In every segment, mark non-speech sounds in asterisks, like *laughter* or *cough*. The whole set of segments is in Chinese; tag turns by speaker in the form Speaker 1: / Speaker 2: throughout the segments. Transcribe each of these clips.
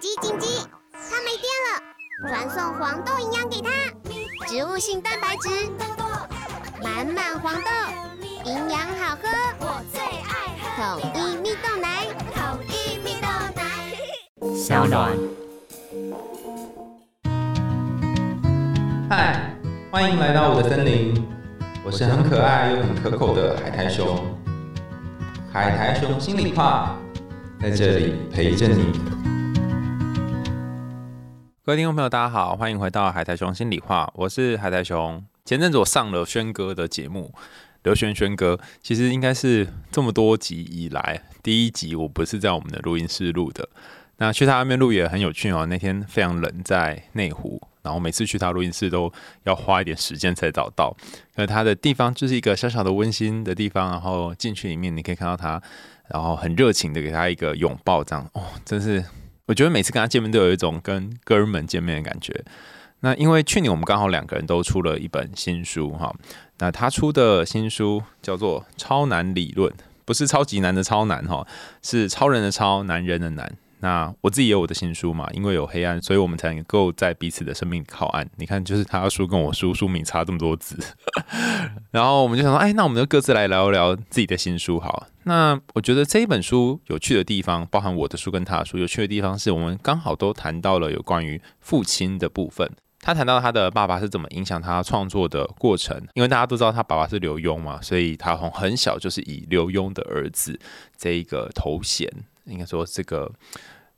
Speaker 1: 紧急紧急！它没电了，传送黄豆营养给它，植物性蛋白质，满满黄豆，营养好喝，我最爱喝统一蜜豆奶，统一蜜豆奶。
Speaker 2: 小暖。
Speaker 3: 嗨，欢迎来到我的森林，我是很可爱又很可口的海苔熊。海苔熊心里话，在这里陪着你。各位听众朋友，大家好，欢迎回到海苔熊心里话，我是海苔熊。前阵子我上了轩哥的节目，刘轩轩哥，其实应该是这么多集以来第一集，我不是在我们的录音室录的。那去他那边录也很有趣哦。那天非常冷，在内湖，然后每次去他录音室都要花一点时间才找到。那他的地方就是一个小小的温馨的地方，然后进去里面你可以看到他，然后很热情的给他一个拥抱，这样哦，真是我觉得每次跟他见面都有一种跟哥们见面的感觉。那因为去年我们刚好两个人都出了一本新书哈，那他出的新书叫做《超难理论》，不是超级难的超难哈，是超人的超，男人的男。那我自己也有我的新书嘛，因为有黑暗，所以我们才能够在彼此的生命靠岸。你看，就是他的书跟我书书名差这么多字，然后我们就想说，哎，那我们就各自来聊一聊自己的新书好。那我觉得这一本书有趣的地方，包含我的书跟他的书有趣的地方，是我们刚好都谈到了有关于父亲的部分。他谈到他的爸爸是怎么影响他创作的过程，因为大家都知道他爸爸是刘墉嘛，所以他从很小就是以刘墉的儿子这一个头衔。应该说，这个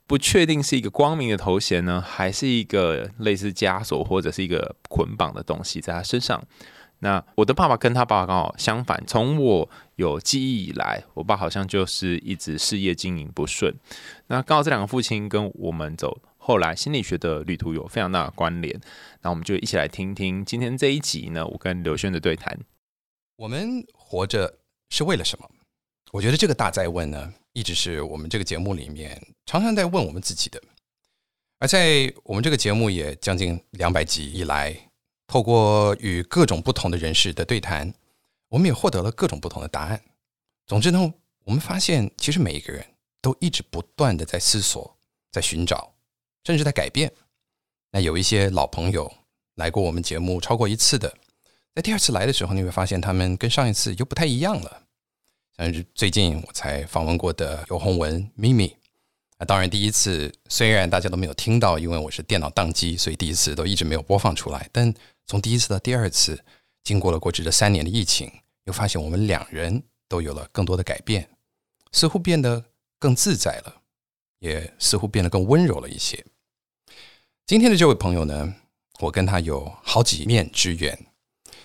Speaker 3: 不确定是一个光明的头衔呢，还是一个类似枷锁或者是一个捆绑的东西在他身上。那我的爸爸跟他爸爸刚好相反，从我有记忆以来，我爸好像就是一直事业经营不顺。那刚好这两个父亲跟我们走后来心理学的旅途有非常大的关联。那我们就一起来听听今天这一集呢，我跟刘轩的对谈。
Speaker 4: 我们活着是为了什么？我觉得这个大在问呢。一直是我们这个节目里面常常在问我们自己的，而在我们这个节目也将近两百集以来，透过与各种不同的人士的对谈，我们也获得了各种不同的答案。总之呢，我们发现其实每一个人都一直不断的在思索、在寻找，甚至在改变。那有一些老朋友来过我们节目超过一次的，在第二次来的时候，你会发现他们跟上一次又不太一样了。嗯最近我才访问过的尤鸿文咪咪，啊，当然第一次虽然大家都没有听到，因为我是电脑宕机，所以第一次都一直没有播放出来。但从第一次到第二次，经过了过去的三年的疫情，又发现我们两人都有了更多的改变，似乎变得更自在了，也似乎变得更温柔了一些。今天的这位朋友呢，我跟他有好几面之缘，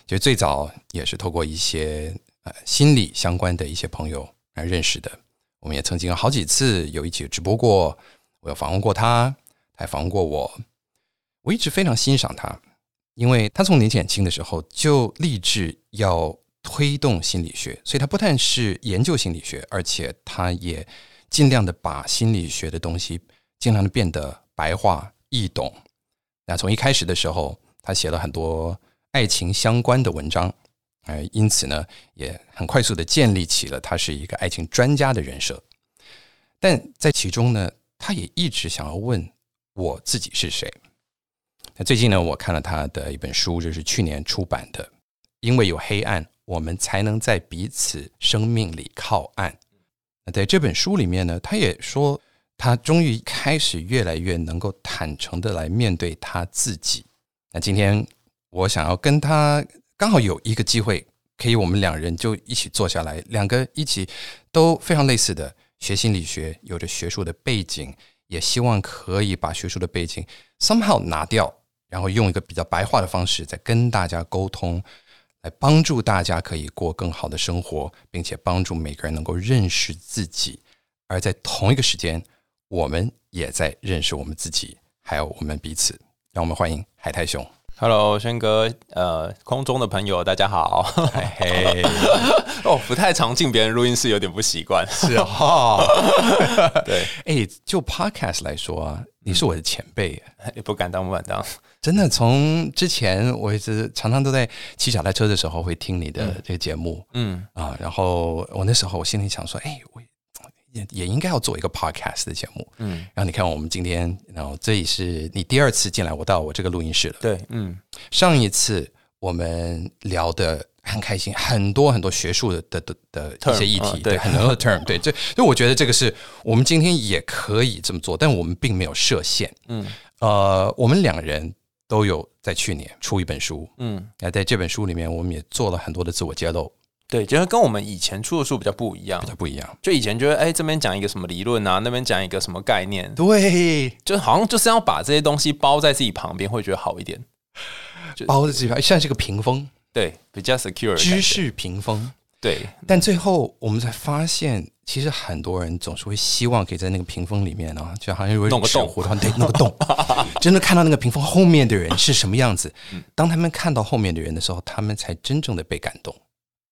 Speaker 4: 就最早也是透过一些。呃，心理相关的一些朋友来认识的，我们也曾经好几次有一起直播过，我有访问过他，还访问过我。我一直非常欣赏他，因为他从年纪很轻的时候就立志要推动心理学，所以他不但是研究心理学，而且他也尽量的把心理学的东西尽量的变得白话易懂。那从一开始的时候，他写了很多爱情相关的文章。呃，因此呢，也很快速的建立起了他是一个爱情专家的人设。但在其中呢，他也一直想要问我自己是谁。那最近呢，我看了他的一本书，就是去年出版的《因为有黑暗，我们才能在彼此生命里靠岸》。那在这本书里面呢，他也说，他终于开始越来越能够坦诚的来面对他自己。那今天我想要跟他。刚好有一个机会，可以我们两人就一起坐下来，两个一起都非常类似的学心理学，有着学术的背景，也希望可以把学术的背景 somehow 拿掉，然后用一个比较白话的方式在跟大家沟通，来帮助大家可以过更好的生活，并且帮助每个人能够认识自己，而在同一个时间，我们也在认识我们自己，还有我们彼此。让我们欢迎海泰兄。
Speaker 3: Hello，轩哥，呃，空中的朋友，大家好。嘿，*laughs* 哦，不太常进别人录音室，有点不习惯。
Speaker 4: 是啊，*laughs*
Speaker 3: 对，
Speaker 4: 哎，就 Podcast 来说啊，你是我的前辈，
Speaker 3: 也不敢当，不敢当。
Speaker 4: 真的，从之前我一直常常都在骑脚踏车的时候会听你的这个节目，嗯。啊，然后我那时候我心里想说，哎，我也也应该要做一个 podcast 的节目。嗯，然后你看，我们今天，然后这也是你第二次进来，我到我这个录音室了。
Speaker 3: 对，嗯，
Speaker 4: 上一次我们聊的很开心，很多很多学术的的的的一些议题，对，很多的 term，对，*laughs* 这所以我觉得这个是我们今天也可以这么做，但我们并没有设限。嗯，呃，我们两人。都有在去年出一本书，嗯，那在这本书里面，我们也做了很多的自我揭露，
Speaker 3: 对，就是跟我们以前出的书比较不一样，
Speaker 4: 比较不一样。
Speaker 3: 就以前觉得，哎，这边讲一个什么理论啊，那边讲一个什么概念，
Speaker 4: 对，
Speaker 3: 就好像就是要把这些东西包在自己旁边，会觉得好一点，
Speaker 4: 包在自己旁，像是个屏风，
Speaker 3: 对，比较 secure，
Speaker 4: 知识屏风。
Speaker 3: 对，
Speaker 4: 但最后我们才发现，其实很多人总是会希望可以在那个屏风里面呢，就好像有
Speaker 3: 弄个洞，
Speaker 4: 对，弄个洞，*laughs* 真的看到那个屏风后面的人是什么样子。当他们看到后面的人的时候，他们才真正的被感动。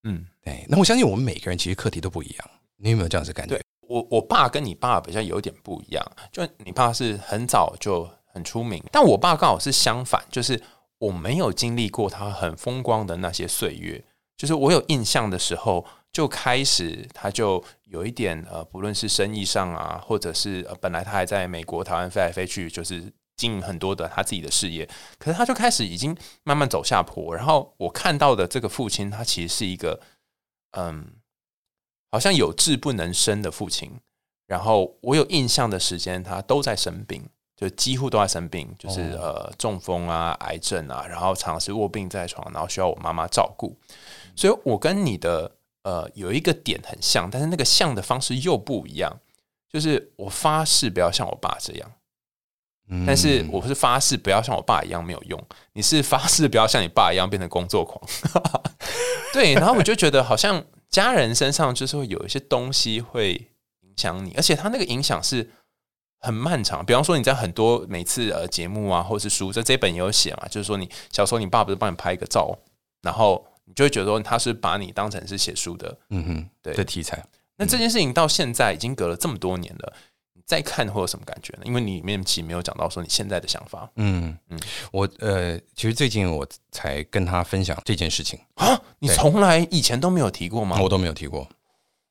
Speaker 4: 嗯，对。那我相信我们每个人其实课题都不一样。你有没有这样子感觉？
Speaker 3: 我我爸跟你爸比较有点不一样，就你爸是很早就很出名，但我爸刚好是相反，就是我没有经历过他很风光的那些岁月。就是我有印象的时候，就开始他就有一点呃，不论是生意上啊，或者是呃，本来他还在美国、台湾飞来飞去，就是经营很多的他自己的事业。可是他就开始已经慢慢走下坡。然后我看到的这个父亲，他其实是一个嗯，好像有志不能伸的父亲。然后我有印象的时间，他都在生病，就几乎都在生病，就是呃中风啊、癌症啊，然后常是卧病在床，然后需要我妈妈照顾。所以，我跟你的呃有一个点很像，但是那个像的方式又不一样。就是我发誓不要像我爸这样，但是我是发誓不要像我爸一样没有用。你是发誓不要像你爸一样变成工作狂。*laughs* 对，然后我就觉得好像家人身上就是会有一些东西会影响你，而且他那个影响是很漫长。比方说你在很多每次呃节目啊，或是书，在这本也有写嘛，就是说你小时候你爸不是帮你拍一个照，然后。你就会觉得说他是把你当成是写书的，嗯
Speaker 4: 哼，对的题材。
Speaker 3: 那这件事情到现在已经隔了这么多年了，你再看会有什么感觉呢？因为你里面其实没有讲到说你现在的想法。嗯
Speaker 4: 嗯，我呃，其实最近我才跟他分享这件事情
Speaker 3: 啊，你从来以前都没有提过吗？
Speaker 4: 我都没有提过。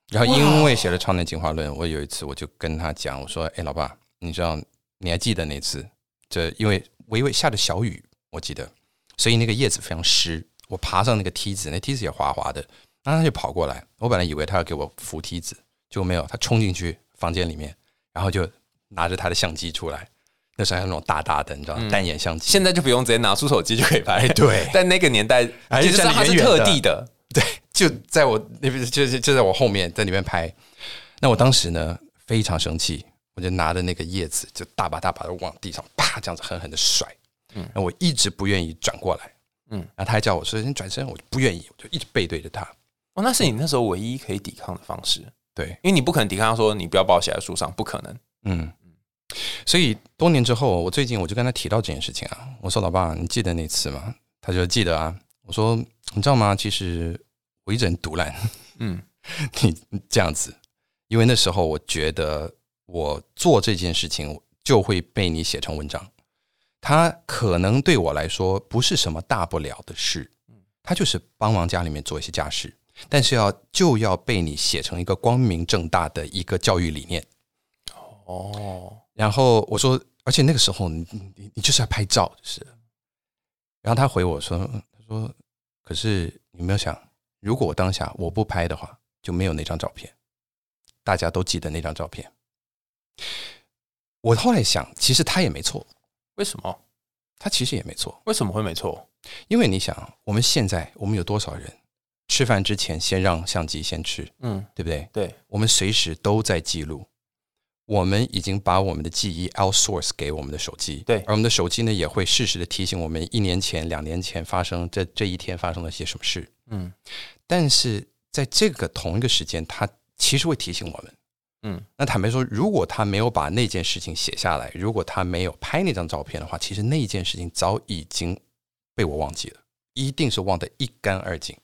Speaker 4: 然后因为写了《超能进化论》，我有一次我就跟他讲，我说：“哎，老爸，你知道你还记得那次？这因为微微下着小雨，我记得，所以那个叶子非常湿。”我爬上那个梯子，那梯子也滑滑的，然后他就跑过来。我本来以为他要给我扶梯子，结果没有，他冲进去房间里面，然后就拿着他的相机出来。那时候还有那种大大的，你知道单眼相机。
Speaker 3: 现在就不用直接拿出手机就可以拍。
Speaker 4: 对，
Speaker 3: 但那个年代，其实他是特地的。
Speaker 4: 对，就在我那边，就是就在我后面，在里面拍。那我当时呢非常生气，我就拿着那个叶子，就大把大把的往地上啪这样子狠狠的甩。嗯，我一直不愿意转过来。嗯，然后他还叫我说：“你转身。”我就不愿意，我就一直背对着他。
Speaker 3: 哦，那是你那时候唯一可以抵抗的方式。
Speaker 4: 对，
Speaker 3: 因为你不可能抵抗，说你不要把我写在书上，不可能。嗯
Speaker 4: 嗯。所以多年之后，我最近我就跟他提到这件事情啊。我说：“老爸，你记得那次吗？”他就记得啊。我说：“你知道吗？其实我一直很独揽。嗯，*laughs* 你这样子，因为那时候我觉得我做这件事情就会被你写成文章。”他可能对我来说不是什么大不了的事，他就是帮忙家里面做一些家事，但是要就要被你写成一个光明正大的一个教育理念。哦，然后我说，而且那个时候你你你就是要拍照，就是。然后他回我说，他说，可是你没有想，如果我当下我不拍的话，就没有那张照片，大家都记得那张照片。我后来想，其实他也没错。
Speaker 3: 为什么？
Speaker 4: 他其实也没错。
Speaker 3: 为什么会没错？
Speaker 4: 因为你想，我们现在我们有多少人吃饭之前先让相机先吃，嗯，对不对？
Speaker 3: 对，
Speaker 4: 我们随时都在记录。我们已经把我们的记忆 outsource 给我们的手机，
Speaker 3: 对，
Speaker 4: 而我们的手机呢也会适时的提醒我们一年前、两年前发生这这一天发生了些什么事，嗯。但是在这个同一个时间，它其实会提醒我们。嗯，那坦白说，如果他没有把那件事情写下来，如果他没有拍那张照片的话，其实那件事情早已经被我忘记了，一定是忘得一干二净，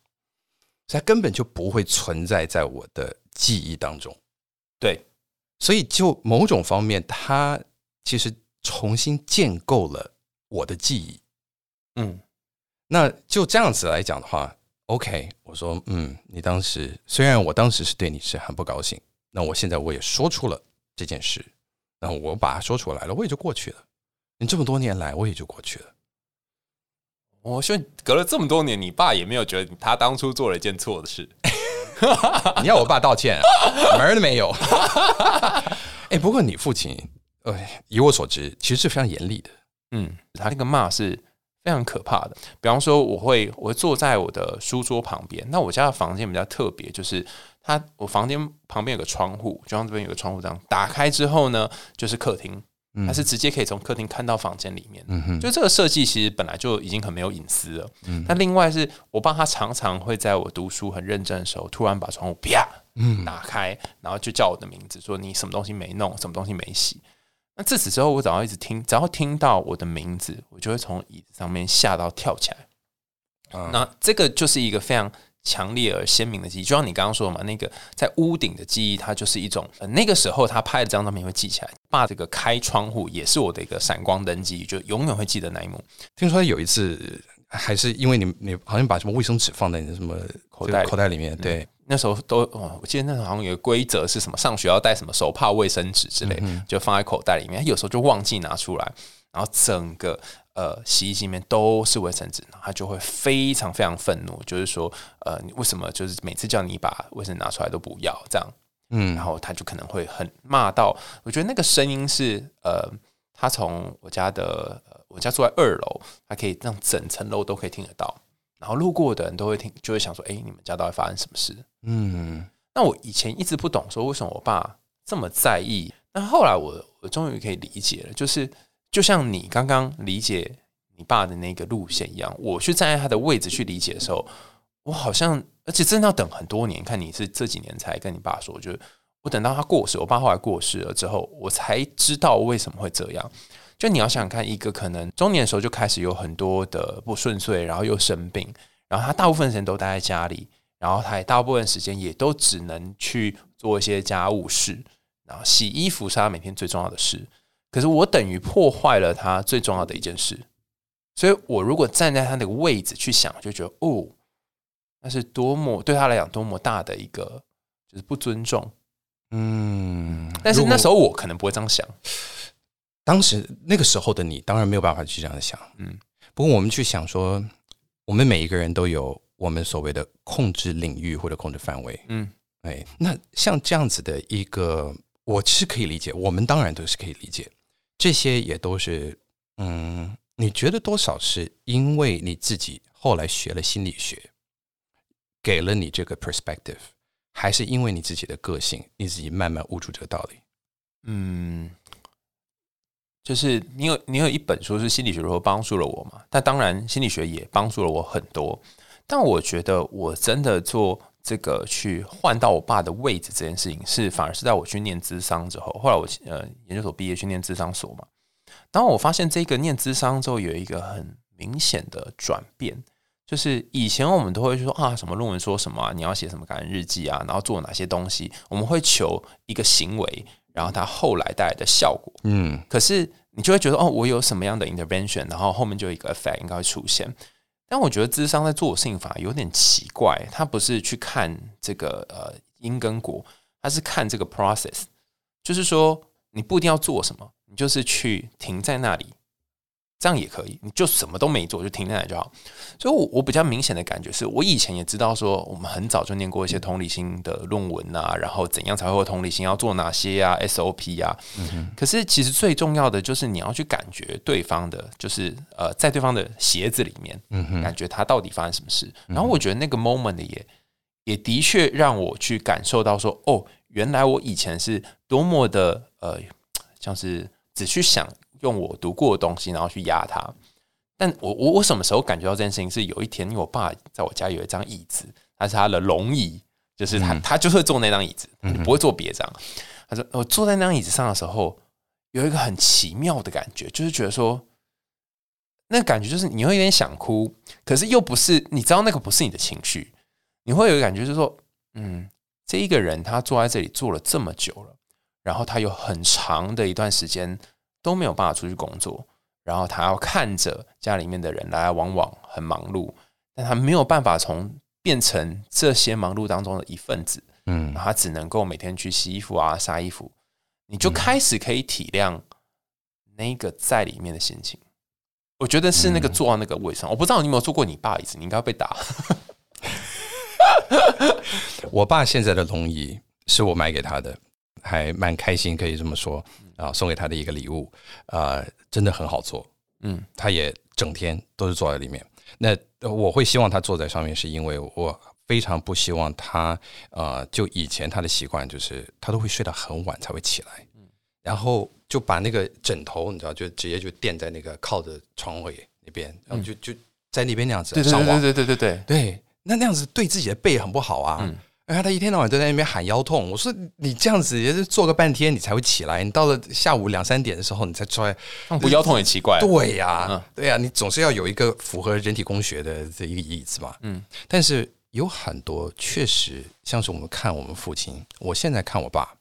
Speaker 4: 所以它根本就不会存在在我的记忆当中。
Speaker 3: 对，
Speaker 4: 所以就某种方面，它其实重新建构了我的记忆。嗯，那就这样子来讲的话，OK，我说，嗯，你当时虽然我当时是对你是很不高兴。那我现在我也说出了这件事，那我把它说出来了，我也就过去了。你这么多年来，我也就过去了。
Speaker 3: 我说隔了这么多年，你爸也没有觉得他当初做了一件错的事。*laughs*
Speaker 4: 你要我爸道歉，啊，*laughs* 门儿都没有。*laughs* 哎，不过你父亲，呃，以我所知，其实是非常严厉的。
Speaker 3: 嗯，他那个骂是非常可怕的。比方说，我会我会坐在我的书桌旁边。那我家的房间比较特别，就是他我房间旁边有个窗户，就像这边有个窗户这样，打开之后呢，就是客厅。它是直接可以从客厅看到房间里面，就这个设计其实本来就已经很没有隐私了。那另外是我爸他常常会在我读书很认真的时候，突然把窗户啪打开，然后就叫我的名字，说你什么东西没弄，什么东西没洗。那自此之后，我只要一直听，只要听到我的名字，我就会从椅子上面吓到跳起来。那这个就是一个非常。强烈而鲜明的记忆，就像你刚刚说的嘛，那个在屋顶的记忆，它就是一种那个时候他拍的这张照片会记起来。爸，这个开窗户也是我的一个闪光灯记忆，就永远会记得那一幕。
Speaker 4: 听说有一次，还是因为你你好像把什么卫生纸放在你的什么口袋口袋里面，对，
Speaker 3: 那时候都哦，我记得那时候好像有个规则是什么，上学要带什么手帕、卫生纸之类，就放在口袋里面，有时候就忘记拿出来，然后整个。呃，洗衣机里面都是卫生纸，他就会非常非常愤怒，就是说，呃，你为什么就是每次叫你把卫生纸拿出来都不要这样？嗯，然后他就可能会很骂到，我觉得那个声音是，呃，他从我家的，我家住在二楼，他可以让整层楼都可以听得到，然后路过的人都会听，就会想说，哎，你们家到底发生什么事？嗯，那我以前一直不懂，说为什么我爸这么在意，那后来我我终于可以理解了，就是。就像你刚刚理解你爸的那个路线一样，我去站在他的位置去理解的时候，我好像而且真的要等很多年。看你是这几年才跟你爸说，就是我等到他过世，我爸后来过世了之后，我才知道为什么会这样。就你要想想看，一个可能中年的时候就开始有很多的不顺遂，然后又生病，然后他大部分时间都待在家里，然后他也大部分时间也都只能去做一些家务事，然后洗衣服是他每天最重要的事。可是我等于破坏了他最重要的一件事，所以我如果站在他那个位置去想，就觉得哦，那是多么对他来讲多么大的一个就是不尊重。嗯，但是那时候我可能不会这样想。
Speaker 4: 当时那个时候的你，当然没有办法去这样想。嗯，不过我们去想说，我们每一个人都有我们所谓的控制领域或者控制范围。嗯，哎，那像这样子的一个，我是可以理解，我们当然都是可以理解。这些也都是，嗯，你觉得多少是因为你自己后来学了心理学，给了你这个 perspective，还是因为你自己的个性，你自己慢慢悟出这个道理？
Speaker 3: 嗯，就是你有你有一本书是心理学如何帮助了我嘛？但当然心理学也帮助了我很多，但我觉得我真的做。这个去换到我爸的位置这件事情，是反而是在我去念资商之后。后来我呃研究所毕业去念资商所嘛，当我发现这个念资商之后有一个很明显的转变，就是以前我们都会说啊什么论文说什么，你要写什么感恩日记啊，然后做哪些东西，我们会求一个行为，然后它后来带来的效果。嗯，可是你就会觉得哦，我有什么样的 intervention，然后后面就有一个 effect 应该会出现。但我觉得智商在做性法有点奇怪，他不是去看这个呃因跟果，他是看这个 process，就是说你不一定要做什么，你就是去停在那里。这样也可以，你就什么都没做，就停下来就好。所以，我我比较明显的感觉是，我以前也知道说，我们很早就念过一些同理心的论文啊，然后怎样才会有同理心，要做哪些呀，SOP 呀。可是，其实最重要的就是你要去感觉对方的，就是呃，在对方的鞋子里面，感觉他到底发生什么事。然后，我觉得那个 moment 也也的确让我去感受到说，哦，原来我以前是多么的呃，像是只去想。用我读过的东西，然后去压他。但我我我什么时候感觉到这件事情？是有一天，因为我爸在我家有一张椅子，它是他的龙椅，就是他他就会坐那张椅子，不会坐别张。他说我坐在那张椅子上的时候，有一个很奇妙的感觉，就是觉得说，那个感觉就是你会有点想哭，可是又不是，你知道那个不是你的情绪，你会有一个感觉，就是说，嗯，这一个人他坐在这里坐了这么久了，然后他有很长的一段时间。都没有办法出去工作，然后他要看着家里面的人来来往往，很忙碌，但他没有办法从变成这些忙碌当中的一份子。嗯，他只能够每天去洗衣服啊、晒衣服，你就开始可以体谅那个在里面的心情。我觉得是那个坐到那个位上，我不知道你有没有坐过你爸椅子，你应该被打。*laughs*
Speaker 4: 我爸现在的龙椅是我买给他的，还蛮开心，可以这么说啊，送给他的一个礼物啊，真的很好做。嗯，他也整天都是坐在里面。那我会希望他坐在上面，是因为我非常不希望他呃，就以前他的习惯就是他都会睡到很晚才会起来，然后就把那个枕头你知道就直接就垫在那个靠着床尾那边，然后就就在那边那样子上网，
Speaker 3: 对对对对对
Speaker 4: 对，那那样子对自己的背很不好啊。然后他一天到晚都在那边喊腰痛。我说你这样子也是坐个半天你才会起来，你到了下午两三点的时候你才出来，
Speaker 3: 不腰痛也奇怪。
Speaker 4: 对呀，对呀，你总是要有一个符合人体工学的这一个椅子嘛。嗯，但是有很多确实像是我们看我们父亲，我现在看我爸，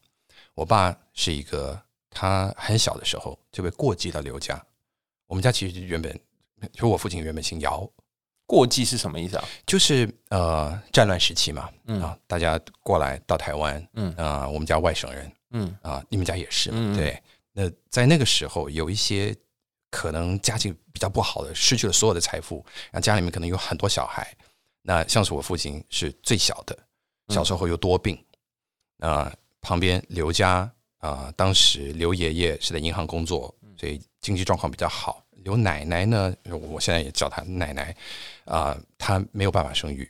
Speaker 4: 我爸是一个他很小的时候就被过继到刘家。我们家其实原本就我父亲原本姓姚。
Speaker 3: 过继是什么意思啊？
Speaker 4: 就是呃，战乱时期嘛，啊，大家过来到台湾，嗯啊，我们家外省人，嗯啊，你们家也是，对。那在那个时候，有一些可能家境比较不好的，失去了所有的财富，然后家里面可能有很多小孩。那像是我父亲是最小的，小时候又多病，啊，旁边刘家啊，当时刘爷爷是在银行工作，所以经济状况比较好。有奶奶呢，我现在也叫她奶奶啊，她没有办法生育，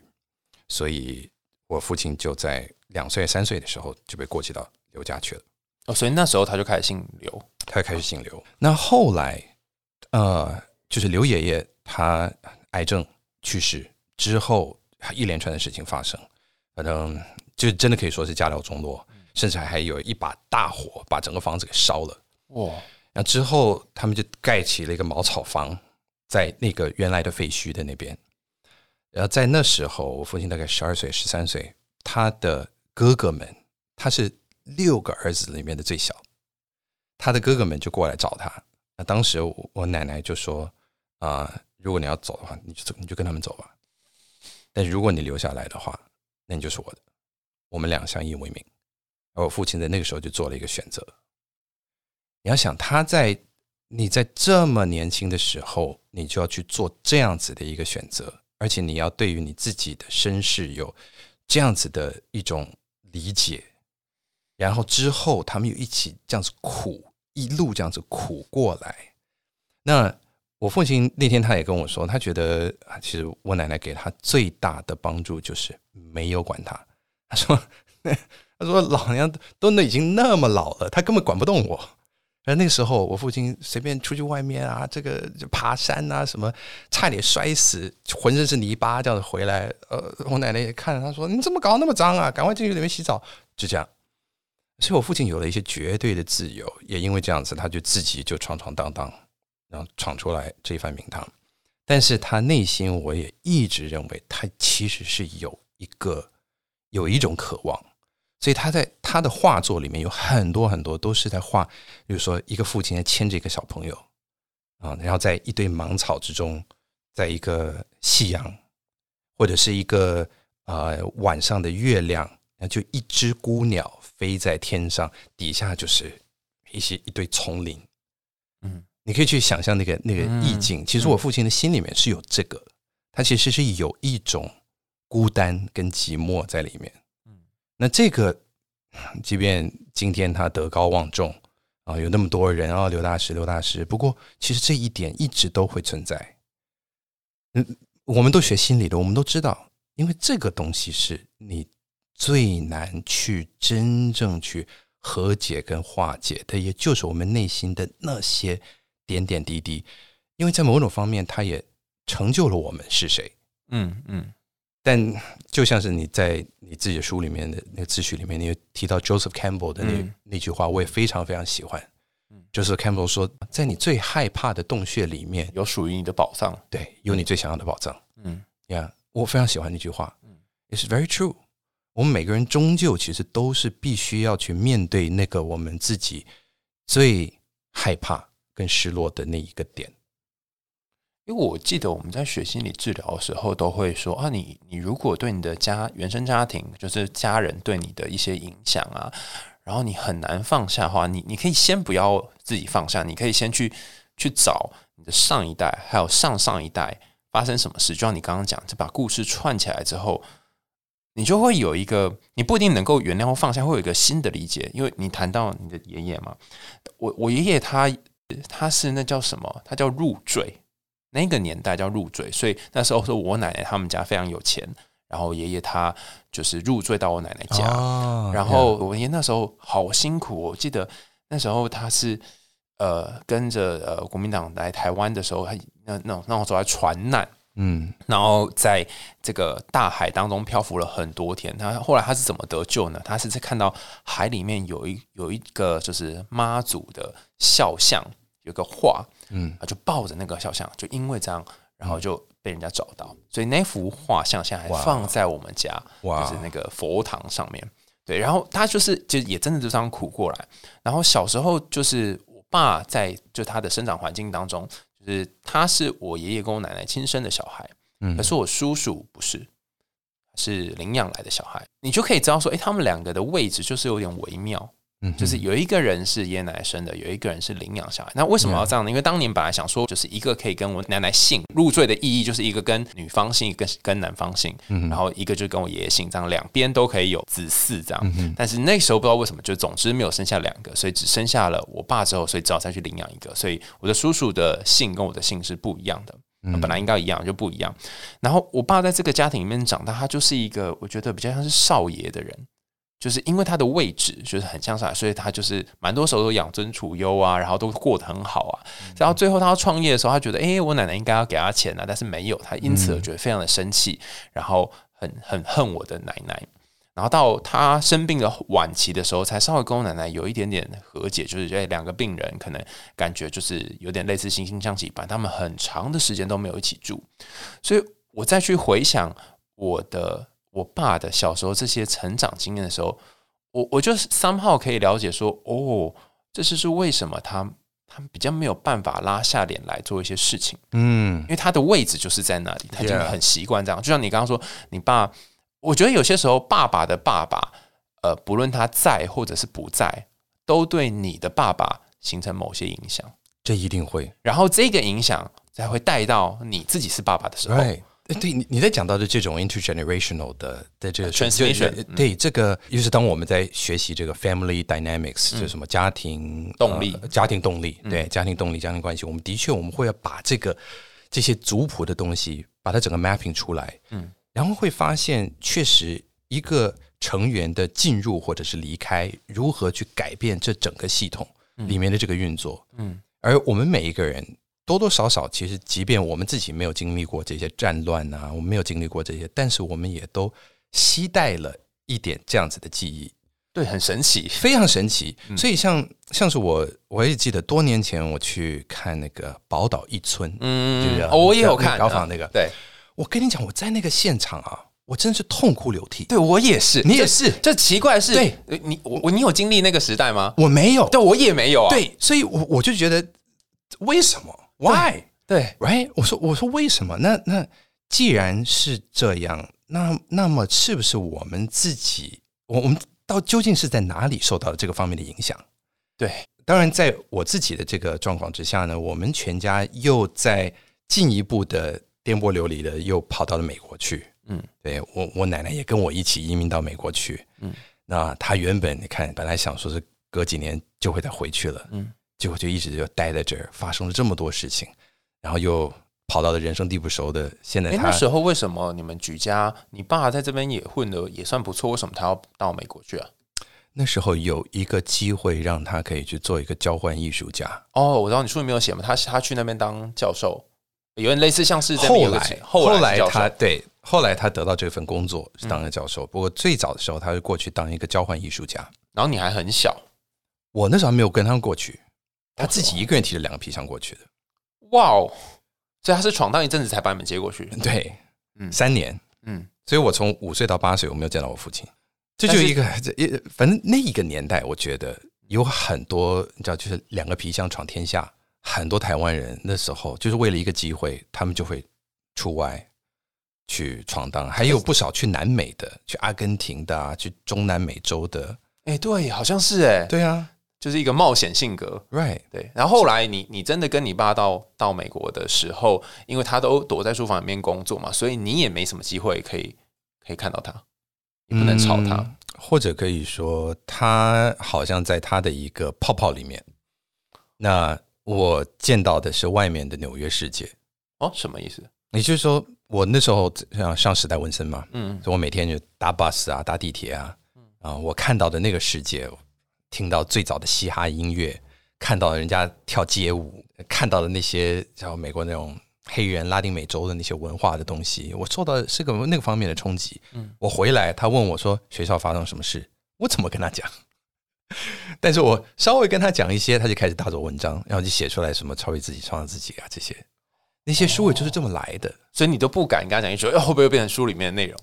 Speaker 4: 所以我父亲就在两岁三岁的时候就被过继到刘家去了。
Speaker 3: 哦，所以那时候他就开始姓刘，
Speaker 4: 他开始姓刘。那后来，呃，就是刘爷爷他癌症去世之后，一连串的事情发生，反正就真的可以说是家道中落，甚至还有一把大火把整个房子给烧了。哇！那之后，他们就盖起了一个茅草房，在那个原来的废墟的那边。然后在那时候，我父亲大概十二岁、十三岁，他的哥哥们，他是六个儿子里面的最小，他的哥哥们就过来找他。那当时我奶奶就说：“啊，如果你要走的话，你就走，你就跟他们走吧。但如果你留下来的话，那你就是我的。我们俩相依为命。”而我父亲在那个时候就做了一个选择。你要想他在你在这么年轻的时候，你就要去做这样子的一个选择，而且你要对于你自己的身世有这样子的一种理解，然后之后他们又一起这样子苦，一路这样子苦过来。那我父亲那天他也跟我说，他觉得啊，其实我奶奶给他最大的帮助就是没有管他。他说，*laughs* 他说老娘都都已经那么老了，他根本管不动我。而那时候，我父亲随便出去外面啊，这个爬山啊，什么差点摔死，浑身是泥巴，这样子回来。呃，我奶奶也看着，他说：“你怎么搞那么脏啊？赶快进去里面洗澡。”就这样。所以我父亲有了一些绝对的自由，也因为这样子，他就自己就闯闯荡荡，然后闯出来这一番名堂。但是他内心，我也一直认为，他其实是有一个有一种渴望。所以他在他的画作里面有很多很多都是在画，比如说一个父亲在牵着一个小朋友啊，然后在一堆芒草之中，在一个夕阳，或者是一个呃晚上的月亮，那就一只孤鸟飞在天上，底下就是一些一堆丛林，嗯，你可以去想象那个那个意境。其实我父亲的心里面是有这个，他其实是有一种孤单跟寂寞在里面。那这个，即便今天他德高望重啊，有那么多人啊，刘大师，刘大师。不过，其实这一点一直都会存在。嗯，我们都学心理的，我们都知道，因为这个东西是你最难去真正去和解跟化解的，也就是我们内心的那些点点滴滴。因为在某种方面，它也成就了我们是谁。嗯嗯。但就像是你在你自己的书里面的那个自序里面，你提到 Joseph Campbell 的那那句话，我也非常非常喜欢。Joseph Campbell 说，在你最害怕的洞穴里面
Speaker 3: 有属于你的宝藏，
Speaker 4: 对，有你最想要的宝藏。嗯，呀，我非常喜欢那句话。嗯，It's very true。我们每个人终究其实都是必须要去面对那个我们自己最害怕跟失落的那一个点。
Speaker 3: 因为我记得我们在学心理治疗的时候，都会说啊，你你如果对你的家原生家庭，就是家人对你的一些影响啊，然后你很难放下的话，你你可以先不要自己放下，你可以先去去找你的上一代，还有上上一代发生什么事，就像你刚刚讲，就把故事串起来之后，你就会有一个，你不一定能够原谅或放下，会有一个新的理解，因为你谈到你的爷爷嘛，我我爷爷他他是那叫什么？他叫入赘。那个年代叫入赘，所以那时候是我奶奶他们家非常有钱，然后爷爷他就是入赘到我奶奶家，然后我爷爷那时候好辛苦，我记得那时候他是呃跟着呃国民党来台湾的时候，他那那那种时候还船难，嗯，然后在这个大海当中漂浮了很多天，他后来他是怎么得救呢？他是在看到海里面有一有一个就是妈祖的肖像。有个画，嗯，就抱着那个肖像，就因为这样，然后就被人家找到，所以那幅画像现在还放在我们家，就是那个佛堂上面。对，然后他就是就也真的就这样苦过来。然后小时候就是我爸在就他的生长环境当中，就是他是我爷爷跟我奶奶亲生的小孩，嗯，可是我叔叔不是，是领养来的小孩。你就可以知道说，哎，他们两个的位置就是有点微妙。嗯，就是有一个人是爷爷奶奶生的，有一个人是领养小孩。那为什么要这样呢？因为当年本来想说，就是一个可以跟我奶奶姓入赘的意义，就是一个跟女方姓，一个跟男方姓，然后一个就跟我爷爷姓，这样两边都可以有子嗣这样。但是那时候不知道为什么，就总之没有生下两个，所以只生下了我爸之后，所以只好再去领养一个。所以我的叔叔的姓跟我的姓是不一样的，本来应该一样就不一样。然后我爸在这个家庭里面长大，他就是一个我觉得比较像是少爷的人。就是因为他的位置就是很像啥，所以他就是蛮多时候都养尊处优啊，然后都过得很好啊。然后最后他要创业的时候，他觉得，哎，我奶奶应该要给他钱啊，但是没有，他因此而觉得非常的生气，然后很很恨我的奶奶。然后到他生病的晚期的时候，才稍微跟我奶奶有一点点和解，就是哎，两个病人可能感觉就是有点类似惺惺相惜般，他们很长的时间都没有一起住。所以我再去回想我的。我爸的小时候这些成长经验的时候，我我就三号可以了解说，哦，这就是为什么他他比较没有办法拉下脸来做一些事情，嗯，因为他的位置就是在那里，他就很习惯这样。就像你刚刚说，你爸，我觉得有些时候爸爸的爸爸，呃，不论他在或者是不在，都对你的爸爸形成某些影响，
Speaker 4: 这一定会。
Speaker 3: 然后这个影响才会带到你自己是爸爸的时候。
Speaker 4: 对，你你在讲到的这种 intergenerational 的的这个
Speaker 3: transmission，
Speaker 4: 对这个，又是当我们在学习这个 family dynamics，就是什么家庭
Speaker 3: 动力、
Speaker 4: 家庭动力，对家庭动力、家庭关系，我们的确我们会要把这个这些族谱的东西，把它整个 mapping 出来，嗯，然后会发现，确实一个成员的进入或者是离开，如何去改变这整个系统里面的这个运作，嗯，而我们每一个人。多多少少，其实即便我们自己没有经历过这些战乱啊，我们没有经历过这些，但是我们也都期待了一点这样子的记忆。
Speaker 3: 对，很神奇，
Speaker 4: 非常神奇。所以像像是我，我也记得多年前我去看那个宝岛一村，嗯，对不对？
Speaker 3: 我也有看
Speaker 4: 高仿那个。
Speaker 3: 对，
Speaker 4: 我跟你讲，我在那个现场啊，我真是痛哭流涕。
Speaker 3: 对我也是，
Speaker 4: 你也是。
Speaker 3: 这奇怪是，
Speaker 4: 对
Speaker 3: 你我我你有经历那个时代吗？
Speaker 4: 我没有，
Speaker 3: 对我也没有啊。
Speaker 4: 对，所以我我就觉得为什么？Why？
Speaker 3: 对
Speaker 4: ，Right？我说，我说，为什么？那那既然是这样，那那么是不是我们自己，我我们到究竟是在哪里受到了这个方面的影响？
Speaker 3: 对，
Speaker 4: 当然，在我自己的这个状况之下呢，我们全家又在进一步的颠簸流离的，又跑到了美国去。嗯，对我，我奶奶也跟我一起移民到美国去。嗯，那她原本你看，本来想说是隔几年就会再回去了。嗯。结果就一直就待在这儿，发生了这么多事情，然后又跑到了人生地不熟的现在。
Speaker 3: 那时候为什么你们举家，你爸在这边也混的也算不错，为什么他要到美国去啊？
Speaker 4: 那时候有一个机会让他可以去做一个交换艺术家。
Speaker 3: 哦，我知道你书里没有写嘛，他他去那边当教授，有点类似像是
Speaker 4: 后来后来他对后来他得到这份工作是当了教授，不过最早的时候他是过去当一个交换艺术家。
Speaker 3: 然后你还很小，
Speaker 4: 我那时候还没有跟他们过去。他自己一个人提了两个皮箱过去的，
Speaker 3: 哇哦！所以他是闯荡一阵子才把你们接过去。
Speaker 4: 对，嗯，三年，嗯，所以我从五岁到八岁我没有见到我父亲。这就一个，这反正那一个年代，我觉得有很多，你知道，就是两个皮箱闯天下，很多台湾人那时候就是为了一个机会，他们就会出外去闯荡，还有不少去南美的，去阿根廷的啊，去中南美洲的。
Speaker 3: 哎，对，好像是哎，
Speaker 4: 对啊，
Speaker 3: 就是一个冒险性格。
Speaker 4: ，right，
Speaker 3: 对，然后后来你你真的跟你爸到到美国的时候，因为他都躲在书房里面工作嘛，所以你也没什么机会可以可以看到他，你不能吵他。
Speaker 4: 嗯或者可以说他好像在他的一个泡泡里面。那我见到的是外面的纽约世界，
Speaker 3: 哦，什么意思？
Speaker 4: 也就是说，我那时候像上时代纹身嘛，
Speaker 3: 嗯
Speaker 4: 所以我每天就搭 bus 啊，搭地铁啊，啊，我看到的那个世界，听到最早的嘻哈音乐，看到人家跳街舞，看到的那些像美国那种黑人、拉丁美洲的那些文化的东西，我受到是个那个方面的冲击。
Speaker 3: 嗯
Speaker 4: 我回来，他问我说学校发生什么事，我怎么跟他讲？但是我稍微跟他讲一些，他就开始大做文章，然后就写出来什么超越自己、创造自己啊这些，那些书也就是这么来的。
Speaker 3: 所以你都不敢跟他讲你说，哎，会不会变成书里面的内容？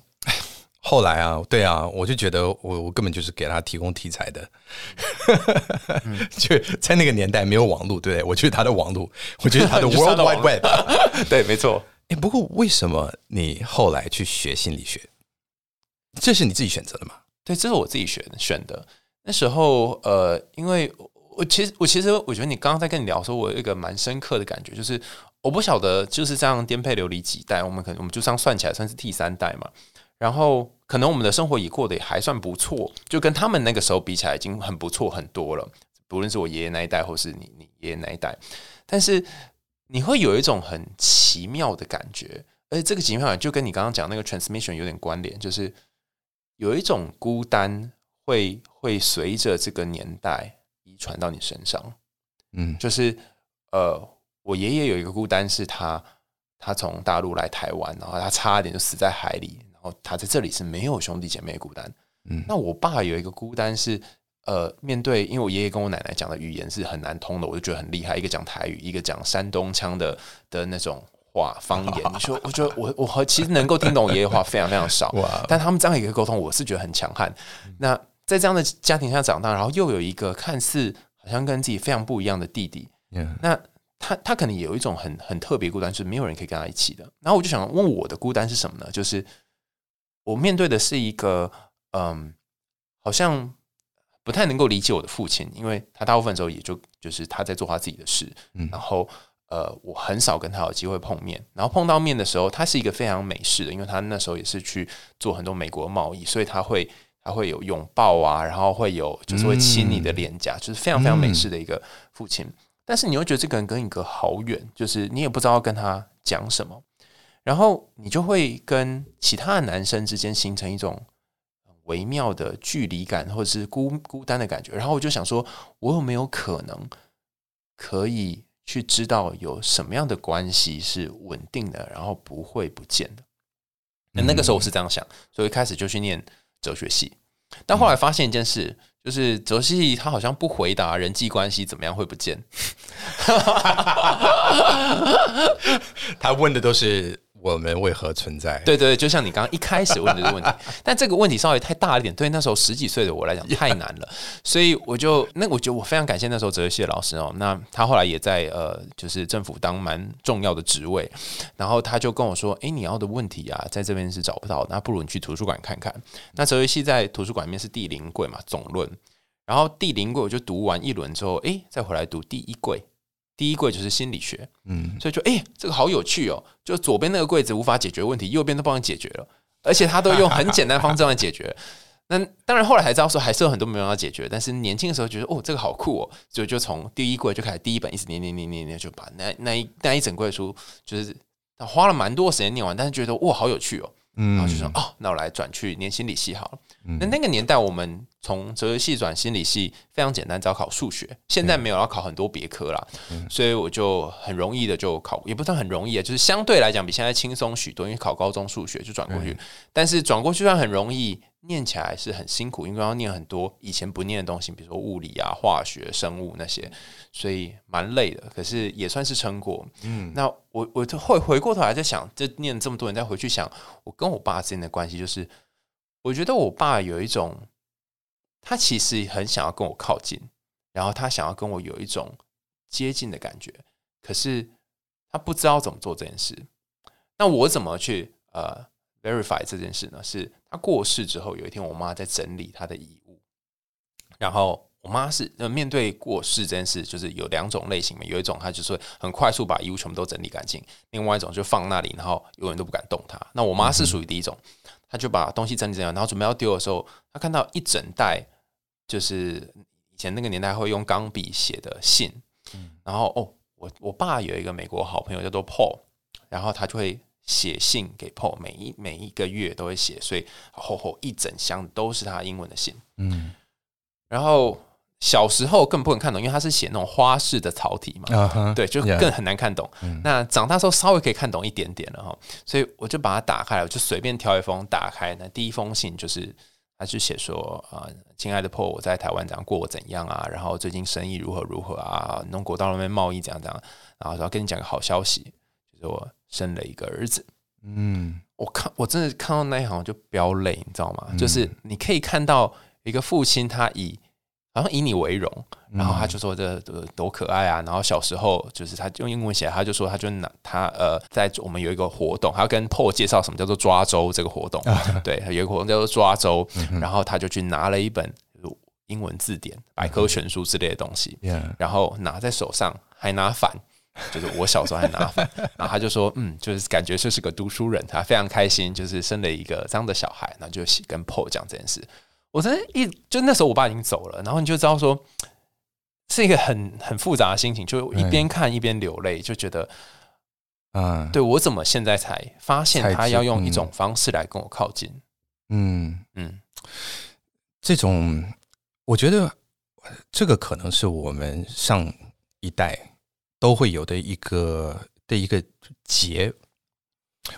Speaker 4: 后来啊，对啊，我就觉得我我根本就是给他提供题材的，*laughs* 就在那个年代没有网络，对不对？我 *laughs* 就是他的网络，我就是他的 World Wide
Speaker 3: 网
Speaker 4: Web。*laughs*
Speaker 3: 对，没错。
Speaker 4: 哎，不过为什么你后来去学心理学？这是你自己选择的吗？
Speaker 3: 对，这是我自己选选的。那时候，呃，因为我其实我其实我觉得你刚刚在跟你聊的时候，我有一个蛮深刻的感觉，就是我不晓得就是这样颠沛流离几代，我们可能我们就这样算起来算是第三代嘛。然后可能我们的生活也过得也还算不错，就跟他们那个时候比起来，已经很不错很多了。不论是我爷爷那一代，或是你你爷爷那一代，但是你会有一种很奇妙的感觉，而且这个奇妙感就跟你刚刚讲那个 transmission 有点关联，就是有一种孤单会会随着这个年代遗传到你身上。
Speaker 4: 嗯
Speaker 3: 就是呃，我爷爷有一个孤单，是他他从大陆来台湾，然后他差一点就死在海里，然后他在这里是没有兄弟姐妹孤单。
Speaker 4: 嗯
Speaker 3: 那我爸有一个孤单是，呃，面对因为我爷爷跟我奶奶讲的语言是很难通的，我就觉得很厉害，一个讲台语，一个讲山东腔的的那种话方言。你说，我觉得我我和其实能够听懂爷爷话非常非常少，
Speaker 4: 哇
Speaker 3: 但他们这样一个沟通，我是觉得很强悍。那在这样的家庭下长大，然后又有一个看似好像跟自己非常不一样的弟弟，
Speaker 4: 嗯
Speaker 3: 那他他可能也有一种很很特别孤单，是没有人可以跟他一起的。然后我就想问我的孤单是什么呢？就是我面对的是一个嗯，好像不太能够理解我的父亲，因为他大部分时候也就就是他在做他自己的事，
Speaker 4: 嗯
Speaker 3: 然后呃，我很少跟他有机会碰面。然后碰到面的时候，他是一个非常美式的，因为他那时候也是去做很多美国贸易，所以他会他会有拥抱啊，然后会有就是会亲你的脸颊，就是非常非常美式的一个父亲。但是你又觉得这个人跟你隔好远，就是你也不知道要跟他讲什么，然后你就会跟其他的男生之间形成一种微妙的距离感，或者是孤孤单的感觉。然后我就想说，我有没有可能可以去知道有什么样的关系是稳定的，然后不会不见的？那那个时候我是这样想，所以一开始就去念哲学系。但后来发现一件事，就是哲学系他好像不回答人际关系怎么样会不见。*laughs* *laughs*
Speaker 4: 他问的都是我们为何存在。
Speaker 3: 对对，就像你刚刚一开始问的这个问题，*laughs* 但这个问题稍微太大了一点，对那时候十几岁的我来讲太难了，所以我就那我觉得我非常感谢那时候哲学系的老师哦，那他后来也在呃就是政府当蛮重要的职位，然后他就跟我说，诶，你要的问题啊，在这边是找不到，那不如你去图书馆看看。那哲学系在图书馆里面是第零柜嘛，总论，然后第零柜我就读完一轮之后，诶，再回来读第一柜。第一柜就是心理学，
Speaker 4: 嗯，
Speaker 3: 所以就哎、这个好有趣哦！就左边那个柜子无法解决问题，右边都帮你解决了，而且他都用很简单方式让你解决。*laughs* 那当然，后来才知道说还是有很多没办法解决，但是年轻的时候觉得哦，这个好酷哦，所以就从第一柜就开始第一本一直念念念念念，就把那那一那一整柜书就是花了蛮多时间念完，但是觉得哇好有趣哦，
Speaker 4: 嗯
Speaker 3: 然后就说哦，那我来转去念心理系好了。
Speaker 4: 嗯
Speaker 3: 那那个年代，我们从哲学系转心理系非常简单，只要考数学。现在没有要考很多别科啦，所以我就很容易的就考，也不算很容易啊，就是相对来讲比现在轻松许多，因为考高中数学就转过去。但是转过去算很容易，念起来是很辛苦，因为要念很多以前不念的东西，比如说物理啊、化学、生物那些，所以蛮累的。可是也算是成果。嗯，那我我就会回过头来在想，这念这么多年，再回去想我跟我爸之间的关系，就是我觉得我爸有一种，他其实很想要跟我靠近，然后他想要跟我有一种接近的感觉，可是他不知道怎么做这件事。那我怎么去呃 verify 这件事呢？是他过世之后，有一天我妈在整理他的遗物，然后我妈是呃面对过世这件事，就是有两种类型嘛，有一种她就是很快速把遗物全部都整理干净，另外一种就放那里，然后永远都不敢动它。那我妈是属于第一种，她就把东西整理整理，然后准备要丢的时候，她看到一整袋，就是以前那个年代会用钢笔写的信，然后哦，我我爸有一个美国好朋友叫做 Paul，然后他就会写信给 Paul，每一每一个月都会写，所以厚厚一整箱都是他英文的信。
Speaker 4: 嗯
Speaker 3: 然后小时候更不能看懂，因为他是写那种花式的草体嘛，对，就更很难看懂。那长大之后稍微可以看懂一点点了哈，所以我就把它打开来，我就随便挑一封打开。那第一封信就是他就写说啊，亲爱的 Paul，我在台湾怎样过怎样啊？然后最近生意如何如何啊？中国道那边贸易怎样怎样？然后说跟你讲个好消息，就是我生了一个儿子。
Speaker 4: 嗯。
Speaker 3: 我看我真的看到那一行就飙泪，你知道吗？就是你可以看到一个父亲，他以好像以你为荣，然后他就说这这多可爱啊！然后小时候就是他用英文写，他就说他就拿他呃，在我们有一个活动，他要跟 Paul 介绍什么叫做抓周这个活动，对，有一个活动叫做抓周，然后他就去拿了一本英文字典、百科全书之类的东西然后拿在手上还拿反，就是我小时候还拿反，然后他就说，嗯，就是感觉就是个读书人，他非常开心，就是生了一个这样的小孩，然后就跟 Paul 讲这件事。我真的一就那时候我爸已经走了，然后你就知道说是一个很很复杂的心情，就一边看一边流泪，就觉得
Speaker 4: 啊，
Speaker 3: 对我怎么现在才发现他要用一
Speaker 4: 嗯
Speaker 3: 种方式来跟我靠近，
Speaker 4: 嗯，
Speaker 3: 嗯。
Speaker 4: 这种我觉得这个可能是我们上一代都会有的一个的一个结。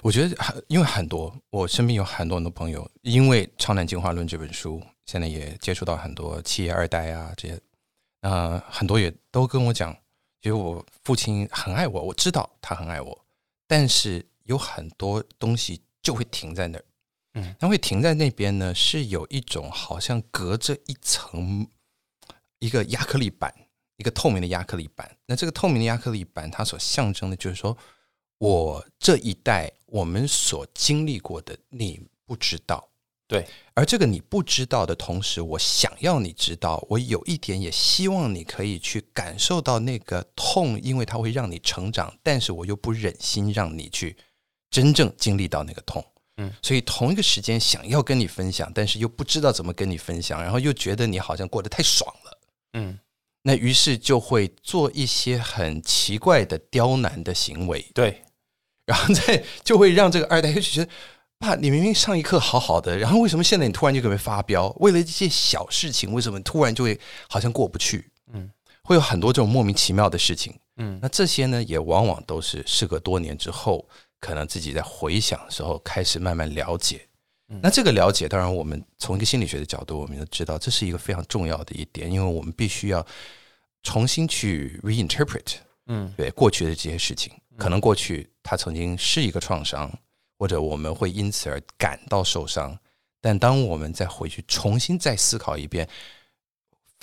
Speaker 4: 我觉得很，因为很多我身边有很多很多朋友，因为《超难进化论》这本书，现在也接触到很多企业二代啊这些，呃，很多也都跟我讲，觉得我父亲很爱我，我知道他很爱我，但是有很多东西就会停在那儿。
Speaker 3: 嗯
Speaker 4: 那会停在那边呢，是有一种好像隔着一层一个亚克力板，一个透明的亚克力板。那这个透明的亚克力板，它所象征的就是说，我这一代我们所经历过的，你不知道。
Speaker 3: 对，
Speaker 4: 而这个你不知道的同时，我想要你知道，我有一点也希望你可以去感受到那个痛，因为它会让你成长，但是我又不忍心让你去真正经历到那个痛。
Speaker 3: 嗯，
Speaker 4: 所以同一个时间想要跟你分享，但是又不知道怎么跟你分享，然后又觉得你好像过得太爽了，
Speaker 3: 嗯，
Speaker 4: 那于是就会做一些很奇怪的刁难的行为，
Speaker 3: 对，
Speaker 4: 然后再就会让这个二代就觉得，爸，你明明上一课好好的，然后为什么现在你突然就给我发飙？为了一些小事情，为什么突然就会好像过不去？
Speaker 3: 嗯
Speaker 4: 会有很多这种莫名其妙的事情。
Speaker 3: 嗯
Speaker 4: 那这些呢，也往往都是事隔多年之后，可能自己在回想的时候开始慢慢了解。
Speaker 3: 嗯
Speaker 4: 那这个了解，当然我们从一个心理学的角度，我们就知道这是一个非常重要的一点，因为我们必须要重新去 reinterpret
Speaker 3: 嗯
Speaker 4: 对过去的这些事情，可能过去它曾经是一个创伤，或者我们会因此而感到受伤。但当我们再回去重新再思考一遍，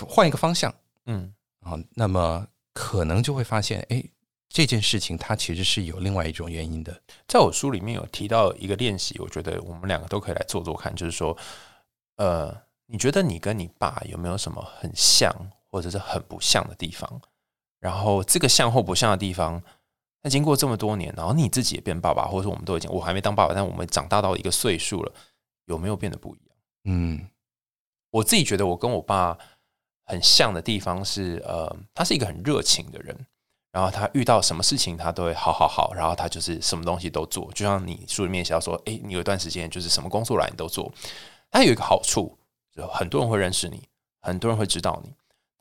Speaker 4: 换一个方向
Speaker 3: 嗯
Speaker 4: 啊，那么可能就会发现，哎，这件事情它其实是有另外一种原因的。
Speaker 3: 在我书里面有提到一个练习，我觉得我们两个都可以来做做看，就是说，呃，你觉得你跟你爸有没有什么很像或者是很不像的地方？然后这个像或不像的地方，那经过这么多年，然后你自己也变爸爸，或者说我们都已经我还没当爸爸，但我们长大到一个岁数了，有没有变得不一样？
Speaker 4: 嗯
Speaker 3: 我自己觉得我跟我爸很像的地方是，呃，他是一个很热情的人，然后他遇到什么事情他都会好好好，然后他就是什么东西都做，就像你书里面写到说，诶，你有一段时间就是什么工作来你都做，他有一个好处，就很多人会认识你，很多人会知道你，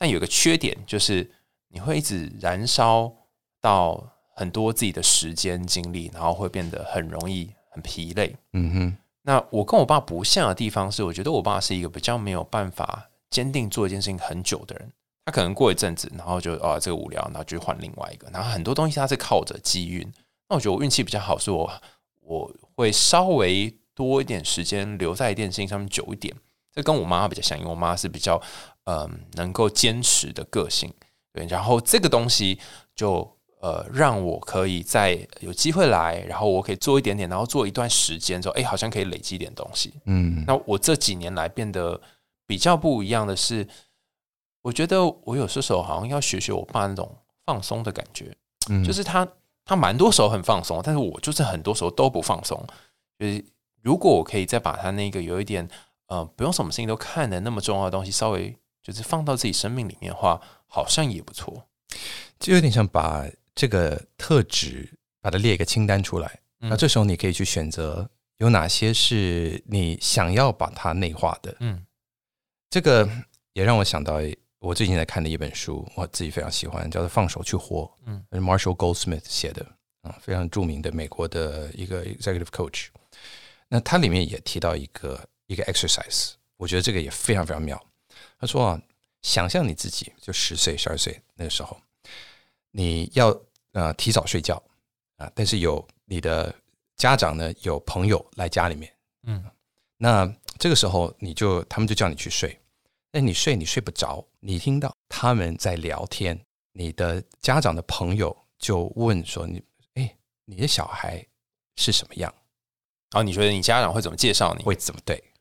Speaker 3: 但有个缺点就是你会一直燃烧到很多自己的时间精力，然后会变得很容易很疲累。
Speaker 4: 嗯哼
Speaker 3: 那我跟我爸不像的地方是，我觉得我爸是一个比较没有办法坚定做一件事情很久的人。他可能过一阵子，然后就啊这个无聊，然后就换另外一个。然后很多东西他是靠着机运。那我觉得我运气比较好，是我我会稍微多一点时间留在一件事情上面久一点。这跟我妈比较像，因为我妈是比较嗯、能够坚持的个性，对，然后这个东西就呃让我可以在有机会来，然后我可以做一点点，然后做一段时间之后，哎，好像可以累积一点东西。
Speaker 4: 嗯，
Speaker 3: 那我这几年来变得比较不一样的是，我觉得我有些时候好像要学学我爸那种放松的感觉，
Speaker 4: 嗯
Speaker 3: 就是他他蛮多时候很放松，但是我就是很多时候都不放松。就是如果我可以再把他那个有一点呃不用什么事情都看的那么重要的东西，稍微就是放到自己生命里面的话，好像也不错。
Speaker 4: 就有点像把这个特质把它列一个清单出来，
Speaker 3: 嗯
Speaker 4: 那这时候你可以去选择有哪些是你想要把它内化的。
Speaker 3: 嗯
Speaker 4: 这个也让我想到我最近在看的一本书，我自己非常喜欢，叫做《放手去活》，
Speaker 3: 嗯
Speaker 4: 嗯，Marshall Goldsmith 写的啊，非常著名的美国的一个 executive coach。那它里面也提到一个一个 exercise，我觉得这个也非常非常妙。他说啊，想象你自己就十岁、十二岁那个时候，你要呃提早睡觉啊，但是有你的家长呢，有朋友来家里面，
Speaker 3: 嗯
Speaker 4: 那这个时候你就他们就叫你去睡，但你睡你睡不着，你听到他们在聊天，你的家长的朋友就问说你哎，你的小孩是什么样，
Speaker 3: 然后你觉得你家长会怎么介绍你？
Speaker 4: 会怎么对？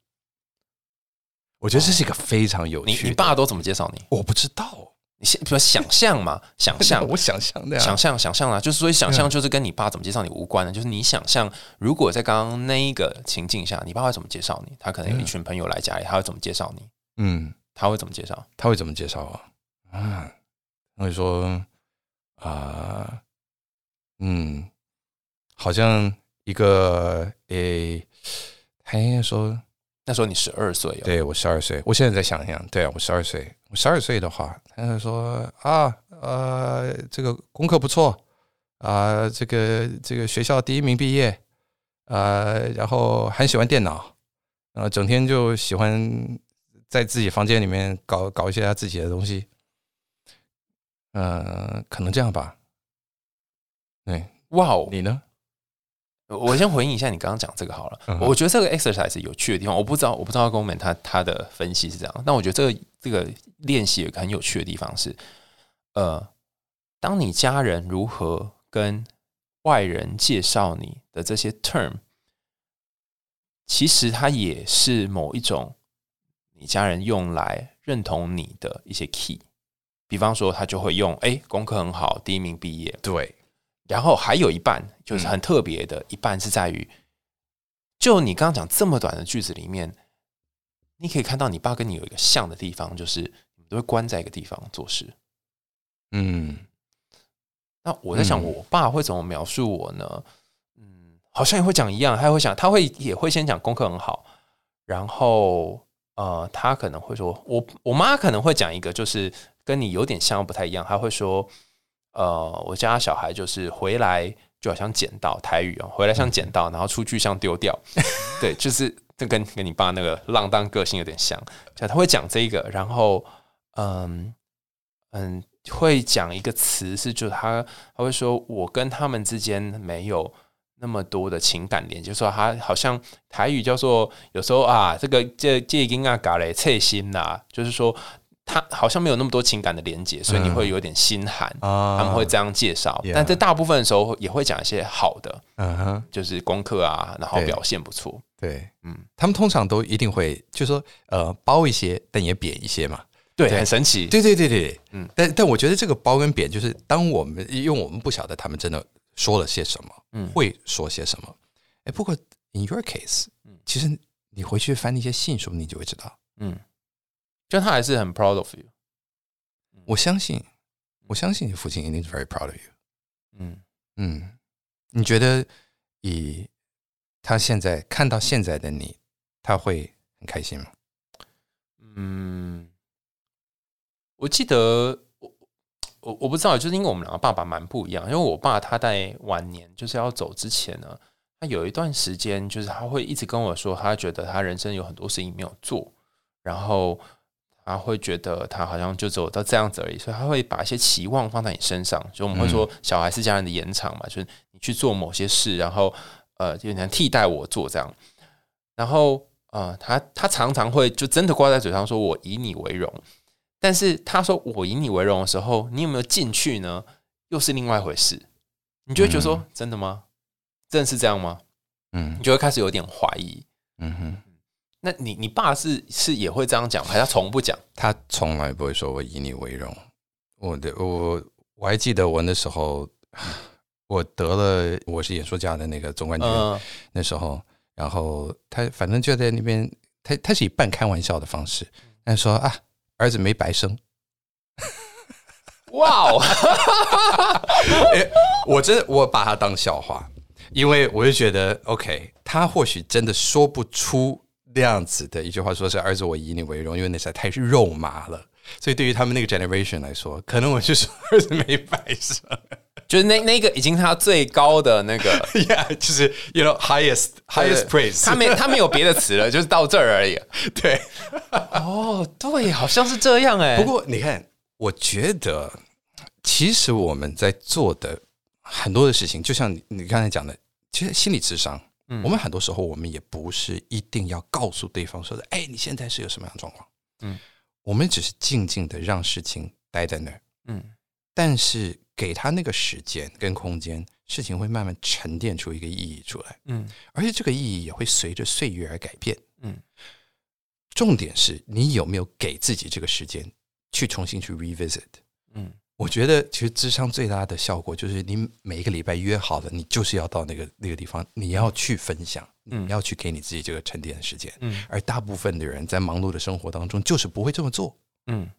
Speaker 4: 我觉得这是一个非常有
Speaker 3: 你
Speaker 4: 趣的。
Speaker 3: 你爸都怎么介绍你？
Speaker 4: 我不知道，
Speaker 3: 你先比如想象嘛，*laughs* 想象
Speaker 4: 我想象的呀
Speaker 3: 想象想象啊，就是所以想象就是跟你爸怎么介绍你无关的，就是你想象如果在刚刚那一个情境下，你爸会怎么介绍你？他可能有一群朋友来家里，他会怎么介绍你？
Speaker 4: 嗯，
Speaker 3: 他会怎么介绍？
Speaker 4: 他会怎么介绍啊？啊，他会说啊、嗯，好像一个诶，他应该说，
Speaker 3: 那时候你十二岁哦，
Speaker 4: 对我十二岁，我现在在想想，对啊，我十二岁，我十二岁的话，他就说啊，呃，这个功课不错啊、这个这个学校第一名毕业，呃，然后很喜欢电脑，然后整天就喜欢在自己房间里面搞搞一些他自己的东西，呃，可能这样吧。对，
Speaker 3: 哇哦！
Speaker 4: 你呢？
Speaker 3: 我先回应一下你刚刚讲这个好了。
Speaker 4: 嗯
Speaker 3: 我觉得这个 exercise 有趣的地方，我不知道，我不知道公们他他的分析是这样，但我觉得这个这个练习有个很有趣的地方是，呃，当你家人如何跟外人介绍你的这些 term，其实它也是某一种你家人用来认同你的一些 key。比方说，他就会用哎，功课很好，第一名毕业，
Speaker 4: 对，
Speaker 3: 然后还有一半就是很特别的，一半是在于，就你刚刚讲这么短的句子里面，你可以看到你爸跟你有一个像的地方，就是你们都会关在一个地方做事。
Speaker 4: 嗯
Speaker 3: 那我在想，
Speaker 4: 嗯
Speaker 3: 我爸会怎么描述我呢？嗯，好像也会讲一样，他会讲，他会也会先讲功课很好，然后呃，他可能会说，我我妈可能会讲一个，就是跟你有点像不太一样，他会说，呃，我家小孩就是回来就好像捡到台语哦，回来像捡到，然后出去像丢掉，*laughs* 对，就是这跟跟你爸那个浪荡个性有点像，就他会讲这个，然后嗯嗯，会讲一个词是，就是他他会说我跟他们之间没有那么多的情感连接，就是说他好像台语叫做有时候啊，这个这这音啊嘎嘞切心呐，就是说他好像没有那么多情感的连接，所以你会有点心寒。
Speaker 4: 啊。
Speaker 3: 他们会这样介绍。但在大部分的时候也会讲一些好的，
Speaker 4: 嗯哼，
Speaker 3: 就是功课啊，然后表现不错。
Speaker 4: 对，
Speaker 3: 嗯，
Speaker 4: 他们通常都一定会，就说呃包一些，但也贬一些嘛。
Speaker 3: 对，
Speaker 4: 对。
Speaker 3: 很神奇。
Speaker 4: 对对对对，
Speaker 3: 嗯。
Speaker 4: 嗯，但但我觉得这个包跟贬，就是当我们因为我们不晓得他们真的说了些什么，
Speaker 3: 嗯。
Speaker 4: 会说些什么。哎，不过 in your case，
Speaker 3: 嗯。
Speaker 4: 其实你回去翻那些信书，你就会知道。
Speaker 3: 嗯，就他还是很 proud of you。
Speaker 4: 我相信，我相信你父亲一定是 very proud of you。
Speaker 3: 嗯，
Speaker 4: 嗯，你觉得以他现在看到现在的你，他会很开心吗？
Speaker 3: 嗯，我记得我我我不知道，就是因为我们两个爸爸蛮不一样。因为我爸他在晚年就是要走之前呢，他有一段时间就是他会一直跟我说，他觉得他人生有很多事情没有做，然后他会觉得他好像就只有到这样子而已，所以他会把一些期望放在你身上。就我们会说，小孩是家人的延长嘛，就是你去做某些事，然后呃，就能替代我做这样。然后呃，他他常常会就真的挂在嘴上说“我以你为荣”，但是他说我以你为荣的时候，你有没有进去呢？又是另外一回事。你就会觉得说，真的吗？真的是这样吗？嗯，你就会开始有点怀疑。嗯哼，那你你爸是是也会这样讲，还是他从不讲？
Speaker 4: 他从来不会说我以你为荣。我的我我还记得我那时候，*sighs* 我得了我是演说家的那个总冠军，那时候，然后他反正就在那边，他他是以半开玩笑的方式，他说啊，儿子没白生。哇哦！*laughs* 我真的我把他当笑话，因为我就觉得 OK，他或许真的说不出那样子的一句话，说是儿子我以你为荣，因为那实在太肉麻了。所以对于他们那个 generation 来说，可能我就说儿子没摆上，
Speaker 3: 就是那那个已经他最高的那个，*laughs*
Speaker 4: Yeah，就是 You know highest highest praise，
Speaker 3: 他没他没有别的词了，*laughs* 就是到这儿而已。
Speaker 4: 对，
Speaker 3: 哦，对，好像是这样哎。
Speaker 4: 不过你看，我觉得其实我们在做的很多的事情，就像你你刚才讲的，其实心理智商，嗯，我们很多时候我们也不是一定要告诉对方说的，哎，你现在是有什么样的状况，嗯。我们只是静静的让事情待在那儿，嗯，但是给他那个时间跟空间，事情会慢慢沉淀出一个意义出来，嗯，而且这个意义也会随着岁月而改变，嗯。重点是你有没有给自己这个时间去重新去 revisit，嗯。我觉得其实智商最大的效果就是你每一个礼拜约好了，你就是要到那个那个地方，你要去分享，你要去给你自己这个沉淀的时间。嗯，而大部分的人在忙碌的生活当中就是不会这么做。嗯，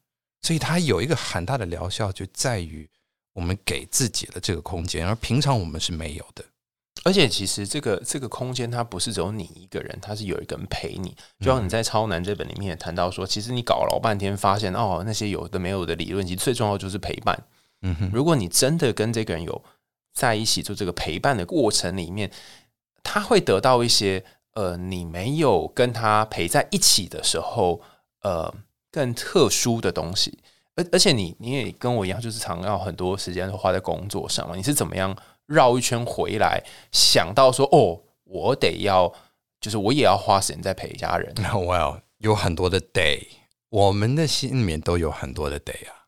Speaker 4: 所以它有一个很大的疗效，就在于我们给自己的这个空间，而平常我们是没有的。
Speaker 3: 而且其实这个这个空间它不是只有你一个人，它是有一个人陪你。就像你在《超难》这本里面也谈到说，其实你搞老半天，发现哦，那些有的没有的理论，其实最重要就是陪伴。嗯哼，如果你真的跟这个人有在一起做这个陪伴的过程里面，他会得到一些呃，你没有跟他陪在一起的时候，呃，更特殊的东西。而而且你你也跟我一样，就是常要很多时间都花在工作上嘛。你是怎么样？绕一圈回来，想到说：“哦，我得要，就是我也要花时间在陪家人。*laughs* ”
Speaker 4: Well，有很多的 day，我们的心里面都有很多的 day 啊，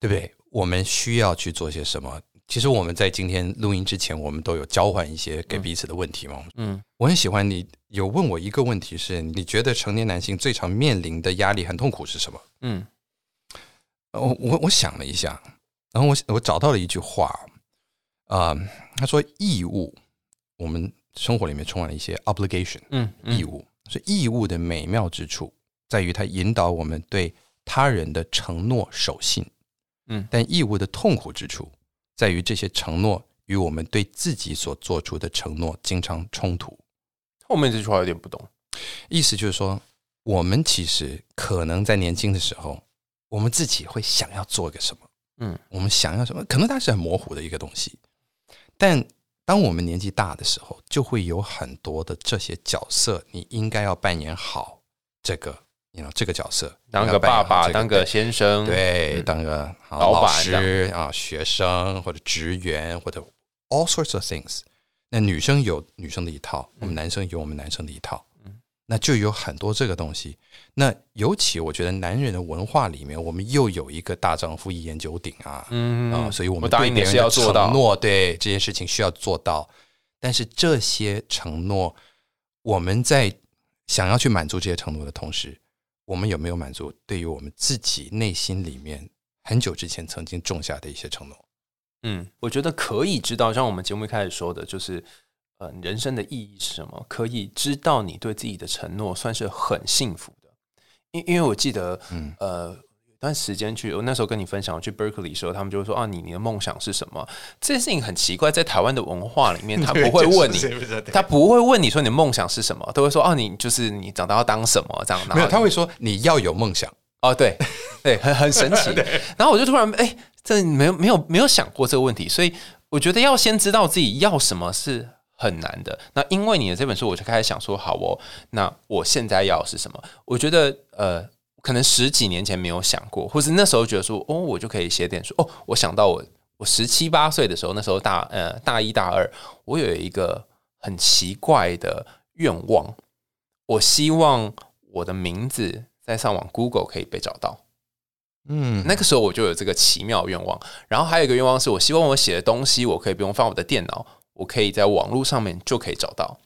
Speaker 4: 对不对？我们需要去做些什么？其实我们在今天录音之前，我们都有交换一些给彼此的问题嘛。嗯，我很喜欢你有问我一个问题，是你觉得成年男性最常面临的压力和痛苦是什么？嗯，我我我想了一下，然后我我找到了一句话。啊，他说义务，我们生活里面充满了一些 obligation，嗯，义务。所以义务的美妙之处在于它引导我们对他人的承诺守信，嗯，但义务的痛苦之处在于这些承诺与我们对自己所做出的承诺经常冲突。
Speaker 3: 后面这句话有点不懂，
Speaker 4: 意思就是说，我们其实可能在年轻的时候，我们自己会想要做个什么，嗯，我们想要什么，可能它是很模糊的一个东西。但当我们年纪大的时候，就会有很多的这些角色，你应该要扮演好这个，你知道这个角色，
Speaker 3: 当个爸爸，当个先生，
Speaker 4: 对，当个老师啊，学生或者职员或者 all sorts of things。那女生有女生的一套，我们男生有我们男生的一套。那就有很多这个东西。那尤其我觉得男人的文化里面，我们又有一个大丈夫一言九鼎啊，嗯啊，所以我们对别人的承诺，对这件事情需要做到。但是这些承诺，我们在想要去满足这些承诺的同时，我们有没有满足对于我们自己内心里面很久之前曾经种下的一些承诺？
Speaker 3: 嗯，我觉得可以知道，像我们节目一开始说的，就是。呃，人生的意义是什么？可以知道你对自己的承诺，算是很幸福的。因因为我记得，嗯，呃，有段时间去，我那时候跟你分享，我去 Berkeley 时候，他们就会说啊，你你的梦想是什么？这件事情很奇怪，在台湾的文化里面，*laughs* 他不会问你，他不会问你说你的梦想是什么，都会说啊，你就是你长大要当什么这样。
Speaker 4: 没有，他会说你要有梦想。
Speaker 3: 哦，对，对，很很神奇。*laughs* 然后我就突然哎，这没有没有没有想过这个问题，所以我觉得要先知道自己要什么是。很难的。那因为你的这本书，我就开始想说，好哦，那我现在要是什么？我觉得，呃，可能十几年前没有想过，或是那时候觉得说，哦，我就可以写点书。哦，我想到我我十七八岁的时候，那时候大呃大一大二，我有一个很奇怪的愿望，我希望我的名字在上网 Google 可以被找到。嗯，那个时候我就有这个奇妙愿望。然后还有一个愿望是我希望我写的东西，我可以不用放我的电脑，我可以在网络上面就可以找到。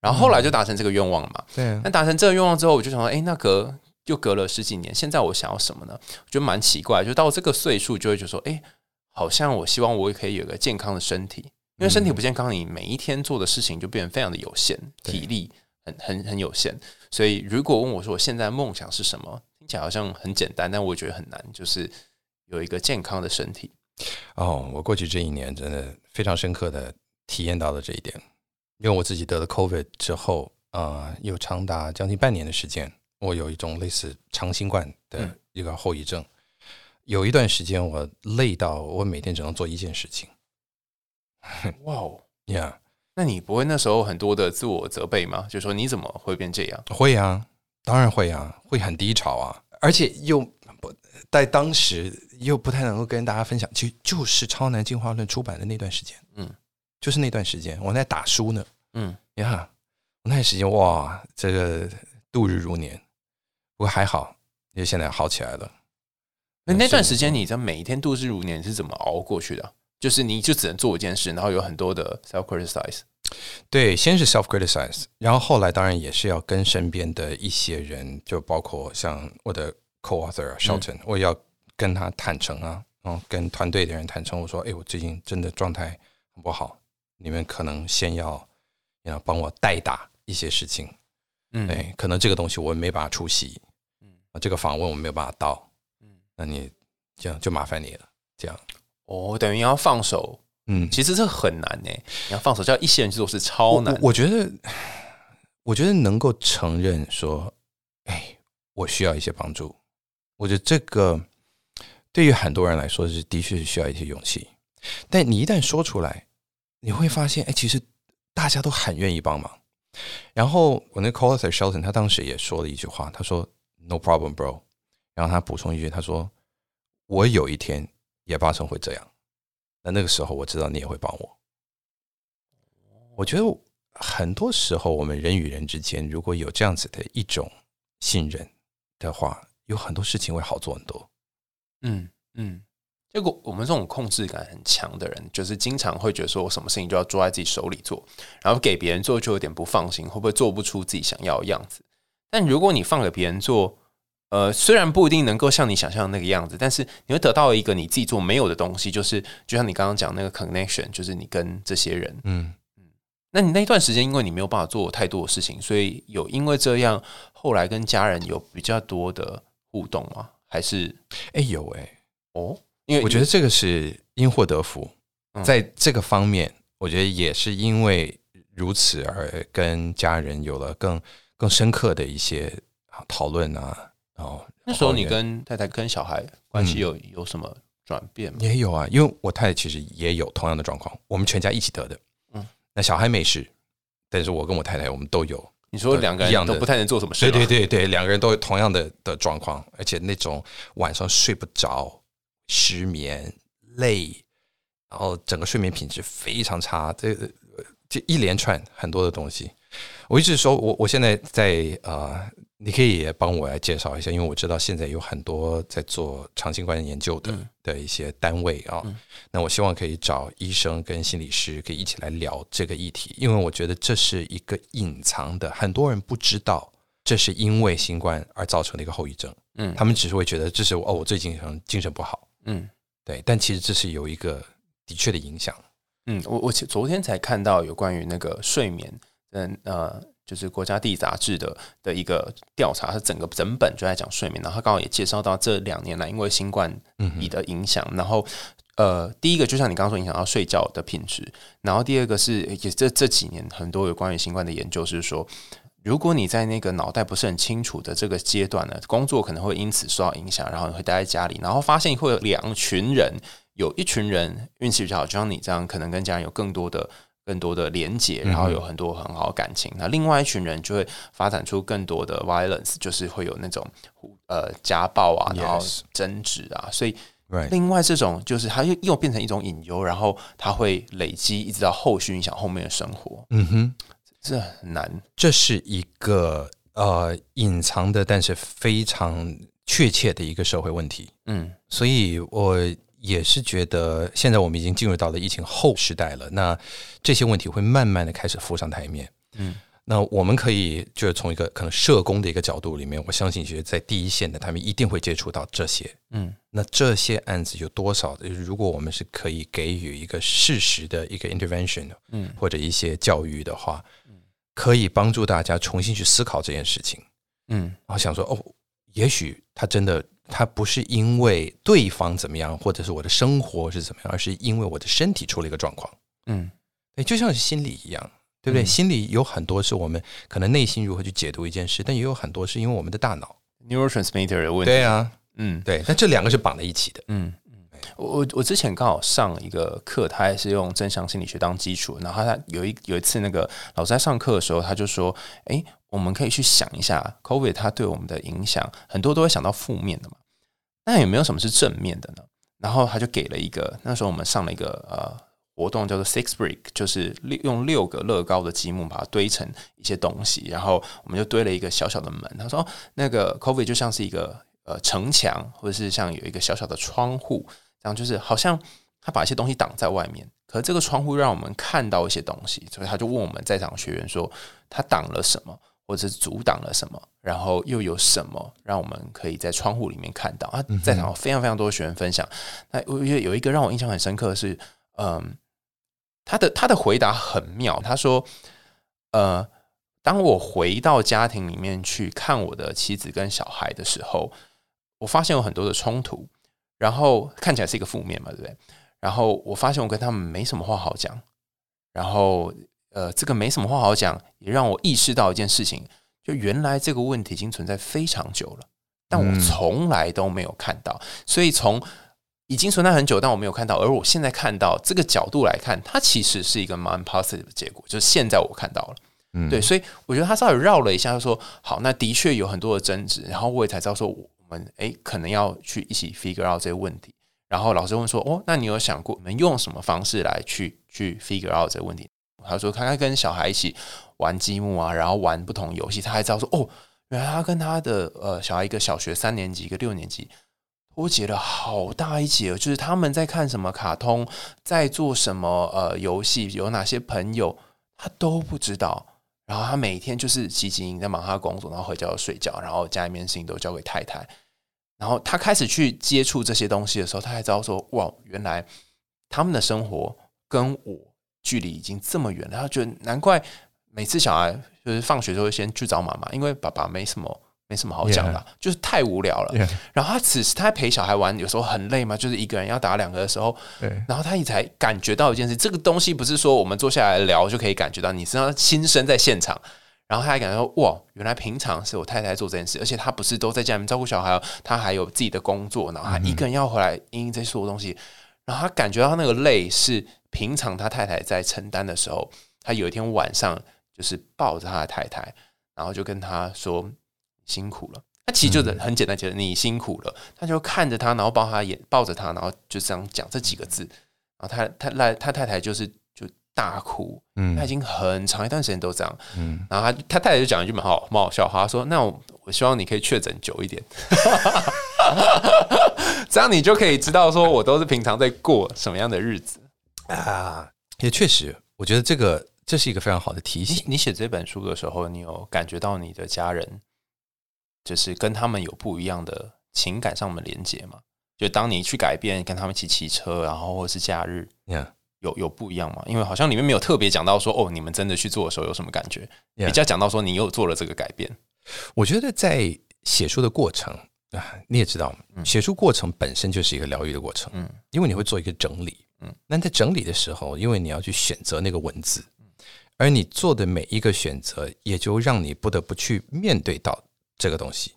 Speaker 3: 然后后来就达成这个愿望了嘛。
Speaker 4: 对。
Speaker 3: 那达成这个愿望之后，我就想说，哎，那隔又隔了十几年，现在我想要什么呢？我觉得蛮奇怪，就到这个岁数就会觉得说，哎，好像我希望我也可以有个健康的身体，因为身体不健康，你每一天做的事情就变得非常的有限，体力很很很有限。所以如果问我说我现在梦想是什么，听起来好像很简单，但我觉得很难，就是有一个健康的身体。
Speaker 4: 哦，我过去这一年真的非常深刻的体验到了这一点。因为我自己得了 COVID 之后，呃，有长达将近半年的时间，我有一种类似长新冠的一个后遗症。有一段时间，我累到我每天只能做一件事情。
Speaker 3: 哇哦，*laughs*
Speaker 4: 呀，
Speaker 3: 那你不会那时候很多的自我责备吗？就说你怎么会变这样？
Speaker 4: 会啊，当然会啊，会很低潮啊，而且又不在当时又不太能够跟大家分享。其实就是《超难进化论》出版的那段时间，嗯。就是那段时间，我在打书呢。嗯，呀，那段时间哇，这个度日如年。不过还好，因为现在好起来了。
Speaker 3: 那那段时间，你在每一天度日如年是怎么熬过去的？就是你就只能做一件事，然后有很多的 self criticize。
Speaker 4: 对，先是 self criticize，然后后来当然也是要跟身边的一些人，就包括像我的 co-author Shelton，我要跟他坦诚啊，然后跟团队的人坦诚，我说：“哎，我最近真的状态很不好。”你们可能先要要帮我代打一些事情，嗯，哎，可能这个东西我没办法出席，嗯，这个访问我没有办法到，嗯，那你这样就麻烦你了，这样，
Speaker 3: 哦，等于要放手，嗯，其实这很难呢，你要放手叫一些人去做是超难，
Speaker 4: 我觉得，我觉得能够承认说，哎，我需要一些帮助，我觉得这个对于很多人来说是的确是需要一些勇气，但你一旦说出来。你会发现，哎，其实大家都很愿意帮忙。然后我那 co-author Shelton 他当时也说了一句话，他说 “No problem, bro”。然后他补充一句，他说：“我有一天也发生会这样，那那个时候我知道你也会帮我。”我觉得很多时候我们人与人之间如果有这样子的一种信任的话，有很多事情会好做很多。嗯
Speaker 3: 嗯。结果我们这种控制感很强的人，就是经常会觉得说，我什么事情就要抓在自己手里做，然后给别人做就有点不放心，会不会做不出自己想要的样子？但如果你放给别人做，呃，虽然不一定能够像你想象的那个样子，但是你会得到一个你自己做没有的东西，就是就像你刚刚讲那个 connection，就是你跟这些人，嗯嗯，那你那一段时间因为你没有办法做太多的事情，所以有因为这样后来跟家人有比较多的互动吗？还是
Speaker 4: 哎有哎哦。因为我觉得这个是因祸得福，在这个方面，我觉得也是因为如此而跟家人有了更更深刻的一些讨论啊。然后
Speaker 3: 那时候你跟太太跟小孩关系有有什么转变吗？
Speaker 4: 也有啊，因为我太太其实也有同样的状况，我们全家一起得的。嗯，那小孩没事，但是我跟我太太我们都有。
Speaker 3: 你说两个人都不太能做什么事？
Speaker 4: 对对对对，两个人都有同样的的状况，而且那种晚上睡不着。失眠、累，然后整个睡眠品质非常差，这这一连串很多的东西。我一直说，我我现在在呃，你可以也帮我来介绍一下，因为我知道现在有很多在做长新冠研究的的一些单位啊。那我希望可以找医生跟心理师，可以一起来聊这个议题，因为我觉得这是一个隐藏的，很多人不知道，这是因为新冠而造成的一个后遗症。嗯，他们只是会觉得这是哦，我最近可能精神不好。嗯，对，但其实这是有一个的确的影响。
Speaker 3: 嗯，我我昨天才看到有关于那个睡眠，嗯呃，就是国家地理杂志的的一个调查，它整个整本就在讲睡眠，然后他刚好也介绍到这两年来因为新冠你的影响，然后呃，第一个就像你刚刚说影响到睡觉的品质，然后第二个是也这这几年很多有关于新冠的研究是说。如果你在那个脑袋不是很清楚的这个阶段呢，工作可能会因此受到影响，然后你会待在家里，然后发现会有两群人，有一群人运气比较好，就像你这样，可能跟家人有更多的、更多的连结，然后有很多很好的感情。那另外一群人就会发展出更多的 violence，就是会有那种呃家暴啊，然后争执啊。所以另外这种就是它又又变成一种隐忧，然后它会累积，一直到后续影响后面的生活。嗯哼。这很难，
Speaker 4: 这是一个呃隐藏的，但是非常确切的一个社会问题。
Speaker 3: 嗯
Speaker 4: 所以我也是觉得，现在我们已经进入到了疫情后时代了，那这些问题会慢慢的开始浮上台面。
Speaker 3: 嗯
Speaker 4: 那我们可以就是从一个可能社工的一个角度里面，我相信其实在第一线的他们一定会接触到这些。
Speaker 3: 嗯
Speaker 4: 那这些案子有多少的？如果我们是可以给予一个适时的一个 intervention，
Speaker 3: 嗯
Speaker 4: 或者一些教育的话，可以帮助大家重新去思考这件事情。
Speaker 3: 嗯
Speaker 4: 然后想说，哦，也许他真的他不是因为对方怎么样，或者是我的生活是怎么样，而是因为我的身体出了一个状况。
Speaker 3: 嗯
Speaker 4: 对，就像是心理一样，对不对？
Speaker 3: 嗯
Speaker 4: 心理有很多是我们可能内心如何去解读一件事，但也有很多是因为我们的大脑。
Speaker 3: ，neurotransmitter 的问题。
Speaker 4: 对啊，
Speaker 3: 嗯
Speaker 4: 对，但这两个是绑在一起的。
Speaker 3: 嗯，嗯，我我之前刚好上一个课，他也是用正向心理学当基础，然后他有一有一次那个老师在上课的时候，他就说，诶，我们可以去想一下，COVID 它对我们的影响，很多都会想到负面的嘛，那有没有什么是正面的呢？然后他就给了一个，那时候我们上了一个呃活动叫做 Six Brick，就是用六个乐高的积木把它堆成一些东西，然后我们就堆了一个小小的门。他说、哦那个 COVID 就像是一个呃城墙，或者是像有一个小小的窗户，这样就是好像他把一些东西挡在外面，可是这个窗户让我们看到一些东西，所以他就问我们在场学员说，他挡了什么，或者是阻挡了什么，然后又有什么让我们可以在窗户里面看到啊？在场非常非常多的学员分享，那我觉得有一个让我印象很深刻的是，嗯，他的他的回答很妙，他说，呃，当我回到家庭里面去看我的妻子跟小孩的时候，我发现有很多的冲突，然后看起来是一个负面嘛，对不对？然后我发现我跟他们没什么话好讲，然后呃，这个没什么话好讲，也让我意识到一件事情，就原来这个问题已经存在非常久了，但我
Speaker 4: 嗯
Speaker 3: 从来都没有看到，所以从已经存在很久，但我没有看到，而我现在看到这个角度来看，它其实是一个蛮 positive 的结果，就是现在我看到了。
Speaker 4: 嗯
Speaker 3: 对，所以我觉得他稍微绕了一下，就说好，那的确有很多的争执，然后我也才知道说，我们诶可能要去一起 figure out 这些问题。然后老师问说，哦，那你有想过我们用什么方式来去去 figure out 这个问题？他说他跟小孩一起玩积木啊，然后玩不同游戏，他还知道说，哦，原来他跟他的呃小孩一个小学三年级，一个六年级。脱节了好大一截哦，就是他们在看什么卡通，在做什么呃游戏，有哪些朋友，他都不知道。然后他每天就是积极营在忙他工作，然后回家就睡觉，然后家里面事情都交给太太。然后他开始去接触这些东西的时候，他才知道说，哇，原来他们的生活跟我距离已经这么远了。他觉得难怪每次小孩就是放学都会先去找妈妈，因为爸爸没什么没什么好讲的就是太无聊了。然后他此时他陪小孩玩，有时候很累嘛，就是一个人要打两个的时候，
Speaker 4: 对
Speaker 3: 然后他也才感觉到一件事，这个东西不是说我们坐下来聊就可以感觉到，你是要亲身在现场。然后他还感觉到哇，原来平常是我太太做这件事，而且他不是都在家里面照顾小孩哦，他还有自己的工作，然后他一个人要回来应这些所有东西，然后他感觉到那个累是平常他太太在承担的时候，他有一天晚上就是抱着他的太太，然后就跟他说辛苦了。他其实就是很简单，觉得你辛苦了，他就看着他，然后抱他眼抱着他，然后就这样讲这几个字，然后他他来他太太就是就大哭，
Speaker 4: 嗯。
Speaker 3: 他已经很长一段时间都这样，
Speaker 4: 嗯，
Speaker 3: 然后他他太太就讲一句蛮好蛮好笑话，他说：“那我我希望你可以确诊久一点，*laughs* 这样你就可以知道说我都是平常在过什么样的日子。
Speaker 4: 啊，也确实，我觉得这个这是一个非常好的提醒。
Speaker 3: 你写这本书的时候，你有感觉到你的家人就是跟他们有不一样的情感上的连接嘛？就当你去改变跟他们一起骑车，然后或者是假日
Speaker 4: ，Yeah,
Speaker 3: 有有不一样吗？因为好像里面没有特别讲到说哦，你们真的去做的时候有什么感觉
Speaker 4: Yeah
Speaker 3: 比较讲到说你又做了这个改变。
Speaker 4: 我觉得在写书的过程啊，你也知道，写书过程本身就是一个疗愈的过程，
Speaker 3: 嗯
Speaker 4: 因为你会做一个整理，
Speaker 3: 嗯
Speaker 4: 嗯，那在整理的时候，因为你要去选择那个文字，而你做的每一个选择，也就让你不得不去面对到这个东西，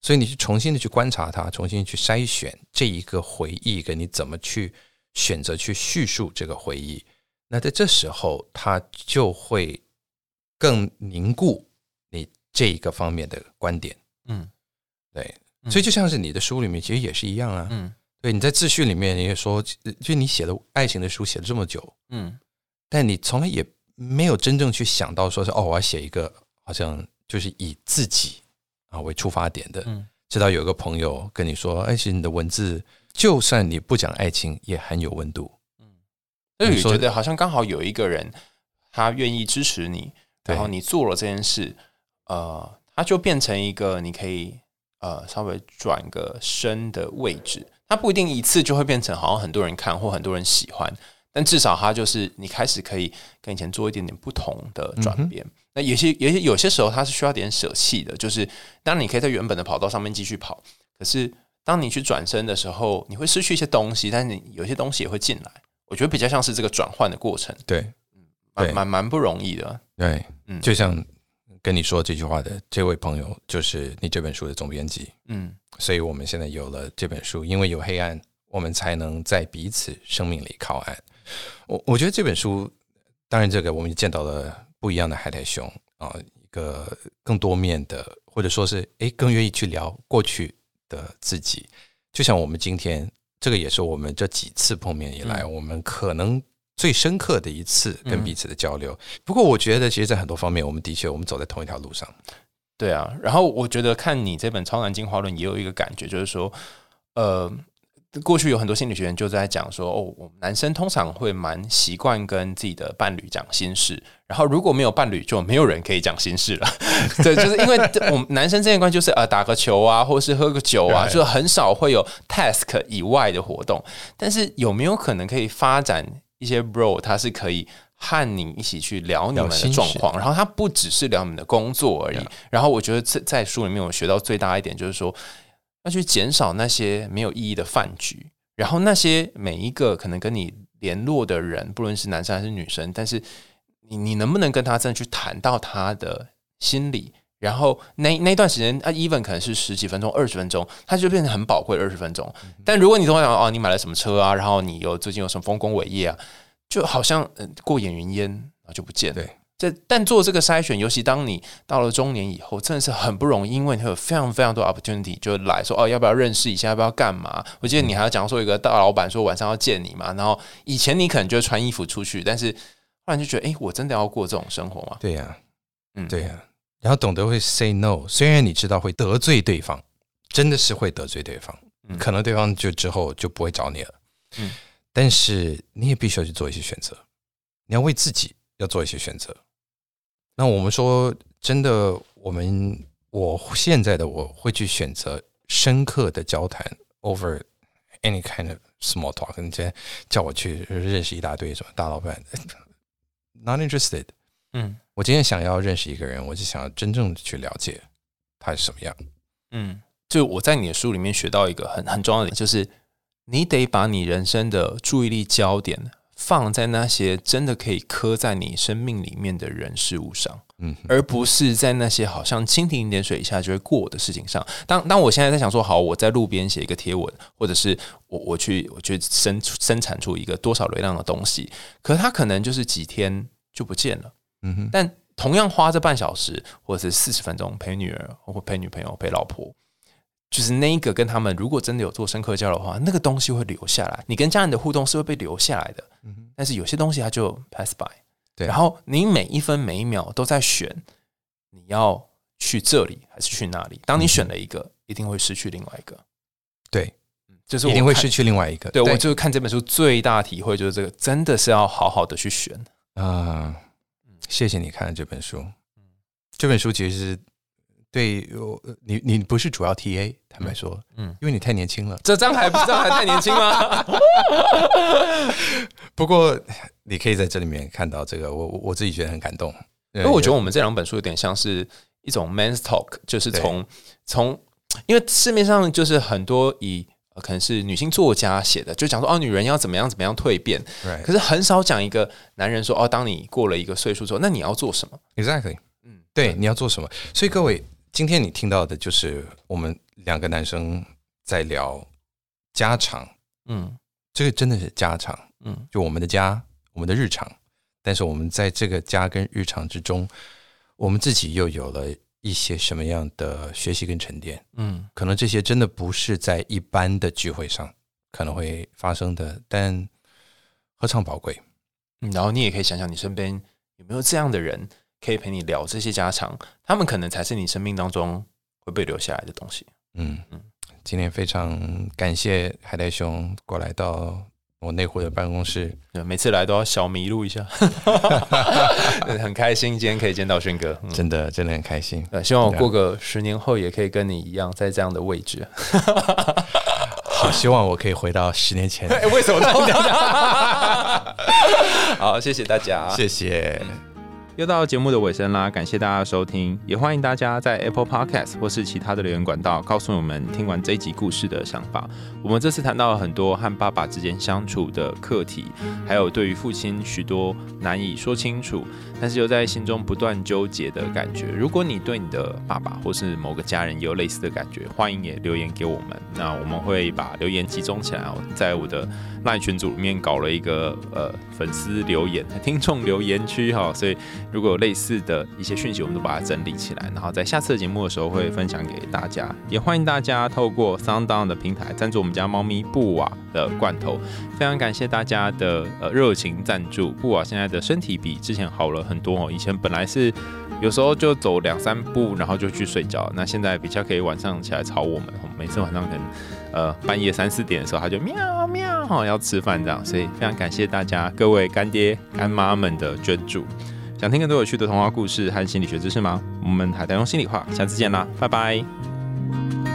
Speaker 4: 所以你去重新的去观察它，重新去筛选这一个回忆，跟你怎么去选择去叙述这个回忆，那在这时候，它就会更凝固你这一个方面的观点。
Speaker 3: 嗯。
Speaker 4: 对，
Speaker 3: 嗯。
Speaker 4: 所以就像是你的书里面，其实也是一样啊。
Speaker 3: 嗯。
Speaker 4: 对，你在自序里面你也说，呃就你写的爱情的书写了这么久，
Speaker 3: 嗯。
Speaker 4: 但你从来也没有真正去想到说是哦，我要写一个好像就是以自己啊为出发点的
Speaker 3: 嗯
Speaker 4: 这直到有一个朋友跟你说：“哎，其实你的文字，就算你不讲爱情，也很有温度。”
Speaker 3: 嗯，所以觉得好像刚好有一个人，他愿意支持你，然后你做了这件事，呃，他就变成一个你可以呃稍微转个身的位置。他不一定一次就会变成好像很多人看或很多人喜欢，但至少他就是你开始可以跟以前做一点点不同的转变。那有些、有些、有些时候，它是需要点舍弃的。就是当你可以在原本的跑道上面继续跑，可是当你去转身的时候，你会失去一些东西，但是你有些东西也会进来。我觉得比较像是这个转换的过程。
Speaker 4: 对，
Speaker 3: 蛮蛮蛮不容易的。
Speaker 4: 对，嗯，就像跟你说这句话的这位朋友，就是你这本书的总编辑。嗯，所以我们现在有了这本书，因为有黑暗，我们才能在彼此生命里靠岸。我我觉得这本书，当然这个我们见到了。不一样的海苔熊啊，一个更多面的，或者说是诶更愿意去聊过去的自己。就像我们今天，这个也是我们这几次碰面以来，我们可能最深刻的一次跟彼此的交流。不过，我觉得其实，在很多方面，我们的确我们走在同一条路上。
Speaker 3: 对啊，然后我觉得看你这本《超然进化论》也有一个感觉，就是说，呃。过去有很多心理学人就在讲说，哦，我们男生通常会蛮习惯跟自己的伴侣讲心事，然后如果没有伴侣，就没有人可以讲心事了。*laughs* 对，就是因为我们男生之间关系就是呃打个球啊，或是喝个酒啊，就很少会有 task 以外的活动。但是有没有可能可以发展一些 role，他是可以和你一起去聊你们的状况，然后他不只是聊你们的工作而已。然后我觉得在在书里面我学到最大一点就是说。要去减少那些没有意义的饭局，然后那些每一个可能跟你联络的人，不论是男生还是女生，但是你你能不能跟他真的去谈到他的心理？然后那那段时间啊，even 可能是十几分钟、二十分钟，他就变成很宝贵二十分钟。但如果你跟我讲哦，你买了什么车啊？然后你有最近有什么丰功伟业啊？就好像过眼云烟，然后就不见了。这但做这个筛选，尤其当你到了中年以后，真的是很不容易，因为你会有非常非常多 opportunity 就来说哦，要不要认识一下？要不要干嘛？我记得你还要讲说一个大老板说晚上要见你嘛，然后以前你可能就穿衣服出去，但是后来就觉得，哎，我真的要过这种生活吗？
Speaker 4: 对呀，嗯，对呀，然后懂得会 say no，虽然你知道会得罪对方，真的是会得罪对方，可能对方就之后就不会找你了，嗯，但是你也必须要去做一些选择，你要为自己要做一些选择。那我们说，真的，我们我现在的我会去选择深刻的交谈，over any kind of small talk。你今天叫我去认识一大堆什么大老板，not interested。嗯，我今天想要认识一个人，我就想要真正的去了解他是什么样。
Speaker 3: 嗯，就我在你的书里面学到一个很很重要的，就是你得把你人生的注意力焦点。放在那些真的可以刻在你生命里面的人事物上，嗯，而不是在那些好像蜻蜓点水一下就会过的事情上。当当我现在在想说，好，我在路边写一个贴文，或者是我我去我去生生产出一个多少流量的东西，可它可能就是几天就不见了，嗯哼。但同样花这半小时或者是四十分钟陪女儿或陪女朋友陪老婆。就是那一个跟他们，如果真的有做深刻交流的话，那个东西会留下来。你跟家人的互动是会被留下来的。嗯，但是有些东西它就 pass by。
Speaker 4: 对，
Speaker 3: 然后你每一分每一秒都在选，你要去这里还是去那里？当你选了一个，一定会失去另外一个。
Speaker 4: 对，
Speaker 3: 就是
Speaker 4: 一定会失去另外一个。
Speaker 3: 对我就是看这本书最大体会就是这个，真的是要好好的去选啊。
Speaker 4: 谢谢你看了这本书。这本书其实是。对，你你不是主要 TA，坦白说，嗯，因为你太年轻了，
Speaker 3: 这张还这张还太年轻吗？*laughs*
Speaker 4: 不过你可以在这里面看到这个，我我自己觉得很感动，
Speaker 3: 因为我觉得我们这两本书有点像是一种 man's talk，就是从从，因为市面上就是很多以可能是女性作家写的，就讲说哦，女人要怎么样怎么样蜕变，可是很少讲一个男人说哦，当你过了一个岁数之后，那你要做什么
Speaker 4: ？Exactly，嗯，对，你要做什么？所以各位。今天你听到的就是我们两个男生在聊家常，嗯，这个真的是家常，嗯，就我们的家，我们的日常。但是我们在这个家跟日常之中，我们自己又有了一些什么样的学习跟沉淀？嗯，可能这些真的不是在一般的聚会上可能会发生的，但何尝宝贵？
Speaker 3: 嗯，然后你也可以想想，你身边有没有这样的人？可以陪你聊这些家常，他们可能才是你生命当中会被留下来的东西。
Speaker 4: 嗯嗯，今天非常感谢海带兄过来到我内湖的办公室，
Speaker 3: 每次来都要小迷路一下，*laughs* 很开心今天可以见到轩哥，
Speaker 4: 真的真的很开心。
Speaker 3: 呃，希望我过个十年后也可以跟你一样在这样的位置。*laughs*
Speaker 4: 好，希望我可以回到十年前。*laughs*
Speaker 3: 为什么？好，谢谢大家，
Speaker 4: 谢谢。
Speaker 3: 又到节目的尾声啦，感谢大家的收听，也欢迎大家在 Apple Podcast 或是其他的留言管道告诉我们听完这一集故事的想法。我们这次谈到了很多和爸爸之间相处的课题，还有对于父亲许多难以说清楚，但是又在心中不断纠结的感觉。如果你对你的爸爸或是某个家人有类似的感觉，欢迎也留言给我们。那我们会把留言集中起来，在我的赖群组里面搞了一个呃粉丝留言、听众留言区哈，所以。如果有类似的一些讯息，我们都把它整理起来，然后在下次的节目的时候会分享给大家。也欢迎大家透过 Sound On 的平台赞助我们家猫咪布瓦的罐头，非常感谢大家的呃热情赞助。布瓦现在的身体比之前好了很多哦，以前本来是有时候就走两三步，然后就去睡觉，那现在比较可以晚上起来吵我们，每次晚上可能呃半夜三四点的时候，他就喵喵哈要吃饭这样，所以非常感谢大家各位干爹干妈们的捐助。想听更多有趣的童话故事和心理学知识吗？我们还在用心里话，下次见啦，拜拜。